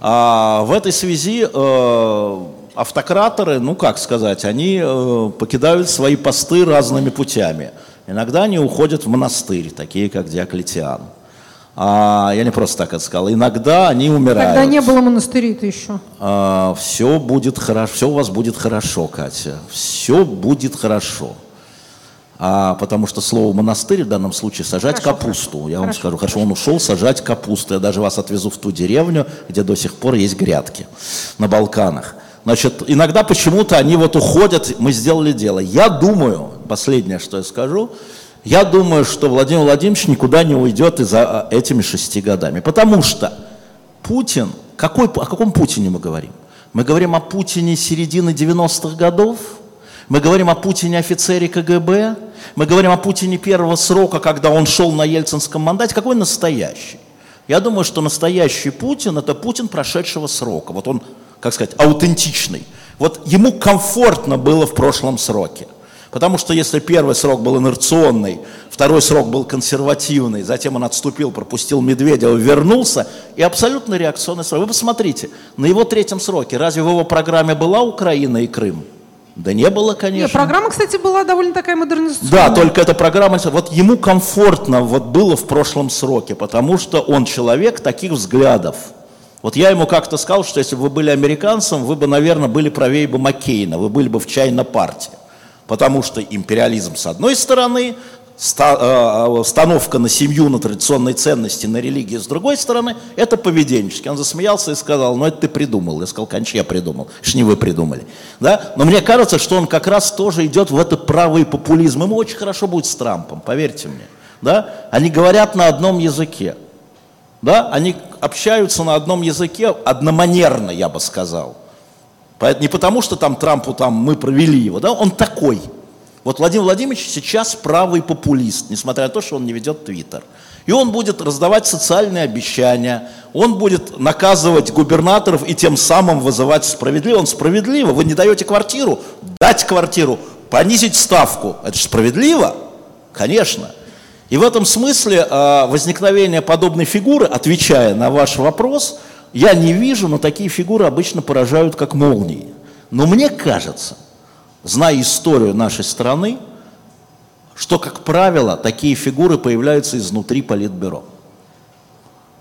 А в этой связи э, автократоры, ну как сказать, они э, покидают свои посты разными путями. Иногда они уходят в монастырь, такие как Диоклетиан. А, я не просто так это сказал. Иногда они умирают. Когда не было монастырей-то еще. А, все будет хорошо, все у вас будет хорошо, Катя. Все будет хорошо. А, потому что слово монастырь в данном случае сажать хорошо, капусту. Хорошо, я вам хорошо, скажу, хорошо, он ушел сажать капусту. Я даже вас отвезу в ту деревню, где до сих пор есть грядки на Балканах. Значит, иногда почему-то они вот уходят, мы сделали дело. Я думаю, последнее, что я скажу, я думаю, что Владимир Владимирович никуда не уйдет и за этими шести годами. Потому что Путин, какой, о каком Путине мы говорим? Мы говорим о Путине середины 90-х годов, мы говорим о Путине офицере КГБ, мы говорим о Путине первого срока, когда он шел на ельцинском мандате. Какой настоящий? Я думаю, что настоящий Путин – это Путин прошедшего срока. Вот он, как сказать, аутентичный. Вот ему комфортно было в прошлом сроке. Потому что если первый срок был инерционный, второй срок был консервативный, затем он отступил, пропустил Медведева, вернулся, и абсолютно реакционный срок. Вы посмотрите, на его третьем сроке, разве в его программе была Украина и Крым? Да не было, конечно. Нет, программа, кстати, была довольно такая модернизационная. Да, только эта программа, вот ему комфортно вот было в прошлом сроке, потому что он человек таких взглядов. Вот я ему как-то сказал, что если бы вы были американцем, вы бы, наверное, были правее бы Маккейна, вы были бы в чайной партии. Потому что империализм с одной стороны, установка э, на семью, на традиционные ценности, на религию с другой стороны, это поведенчески. Он засмеялся и сказал, ну это ты придумал. Я сказал, конечно, я придумал, что не вы придумали. Да? Но мне кажется, что он как раз тоже идет в этот правый популизм. Ему очень хорошо будет с Трампом, поверьте мне. Да? Они говорят на одном языке. Да? Они общаются на одном языке одноманерно, я бы сказал. Не потому, что там Трампу там мы провели его, да, он такой – вот Владимир Владимирович сейчас правый популист, несмотря на то, что он не ведет Твиттер. И он будет раздавать социальные обещания, он будет наказывать губернаторов и тем самым вызывать справедливо. Он справедливо, вы не даете квартиру, дать квартиру, понизить ставку. Это же справедливо, конечно. И в этом смысле э, возникновение подобной фигуры, отвечая на ваш вопрос, я не вижу, но такие фигуры обычно поражают как молнии. Но мне кажется – зная историю нашей страны, что, как правило, такие фигуры появляются изнутри политбюро.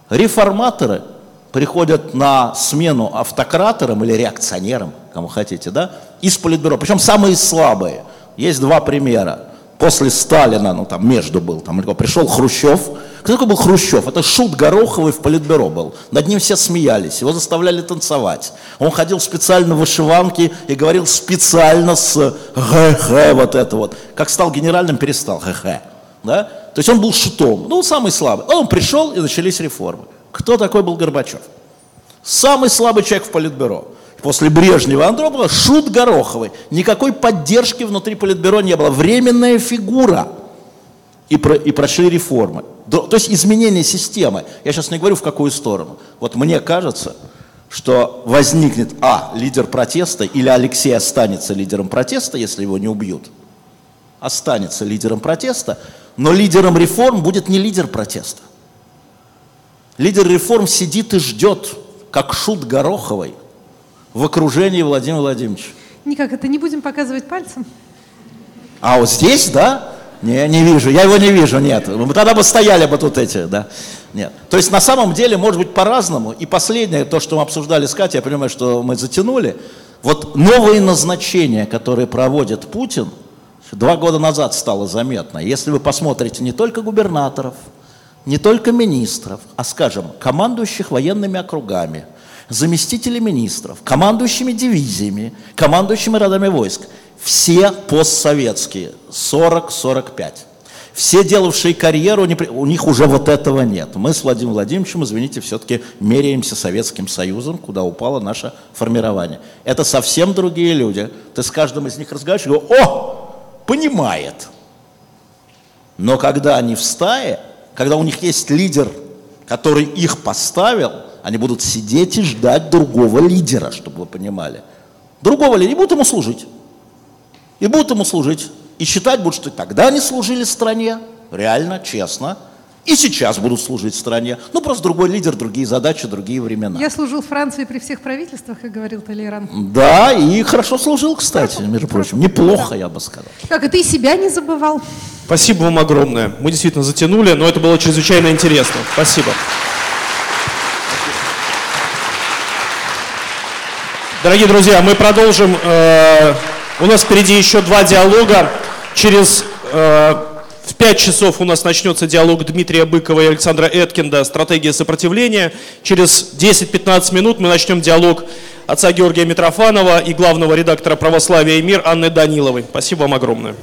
Реформаторы приходят на смену автократорам или реакционерам, кому хотите, да, из политбюро. Причем самые слабые. Есть два примера после Сталина, ну там между был, там пришел Хрущев. Кто такой был Хрущев? Это шут Гороховый в политбюро был. Над ним все смеялись, его заставляли танцевать. Он ходил специально в вышиванке и говорил специально с гэ-гэ, вот это вот. Как стал генеральным, перестал гэ-гэ. Да? То есть он был шутом, ну самый слабый. Он пришел и начались реформы. Кто такой был Горбачев? Самый слабый человек в политбюро после Брежнева Андропова, шут Гороховый. Никакой поддержки внутри Политбюро не было. Временная фигура. И, про, и прошли реформы. То есть изменение системы. Я сейчас не говорю в какую сторону. Вот мне кажется, что возникнет, а, лидер протеста, или Алексей останется лидером протеста, если его не убьют. Останется лидером протеста, но лидером реформ будет не лидер протеста. Лидер реформ сидит и ждет, как шут Гороховой – в окружении Владимира Владимировича. Никак, это не будем показывать пальцем? А вот здесь, да? Не, не вижу, я его не вижу, нет. Мы тогда бы стояли бы тут эти, да. Нет. То есть на самом деле может быть по-разному. И последнее, то, что мы обсуждали с Катей, я понимаю, что мы затянули. Вот новые назначения, которые проводит Путин, два года назад стало заметно. Если вы посмотрите не только губернаторов, не только министров, а, скажем, командующих военными округами – заместители министров, командующими дивизиями, командующими родами войск. Все постсоветские, 40-45. Все делавшие карьеру, у них уже вот этого нет. Мы с Владимиром Владимировичем, извините, все-таки меряемся Советским Союзом, куда упало наше формирование. Это совсем другие люди. Ты с каждым из них разговариваешь и говоришь, о, понимает. Но когда они в стае, когда у них есть лидер, который их поставил – они будут сидеть и ждать другого лидера, чтобы вы понимали. Другого лидера, и будут ему служить. И будут ему служить. И считать будут, что тогда они служили стране, реально, честно, и сейчас будут служить стране. Ну, просто другой лидер, другие задачи, другие времена. Я служил Франции при всех правительствах, как говорил Толеран. Да, и хорошо служил, кстати, хорошо, между прочим. Неплохо, я бы сказал. Как, и ты себя не забывал. Спасибо вам огромное. Мы действительно затянули, но это было чрезвычайно интересно. Спасибо. Дорогие друзья, мы продолжим. Э, у нас впереди еще два диалога. Через э, в 5 часов у нас начнется диалог Дмитрия Быкова и Александра Эткинда «Стратегия сопротивления». Через 10-15 минут мы начнем диалог отца Георгия Митрофанова и главного редактора «Православия и мир» Анны Даниловой. Спасибо вам огромное.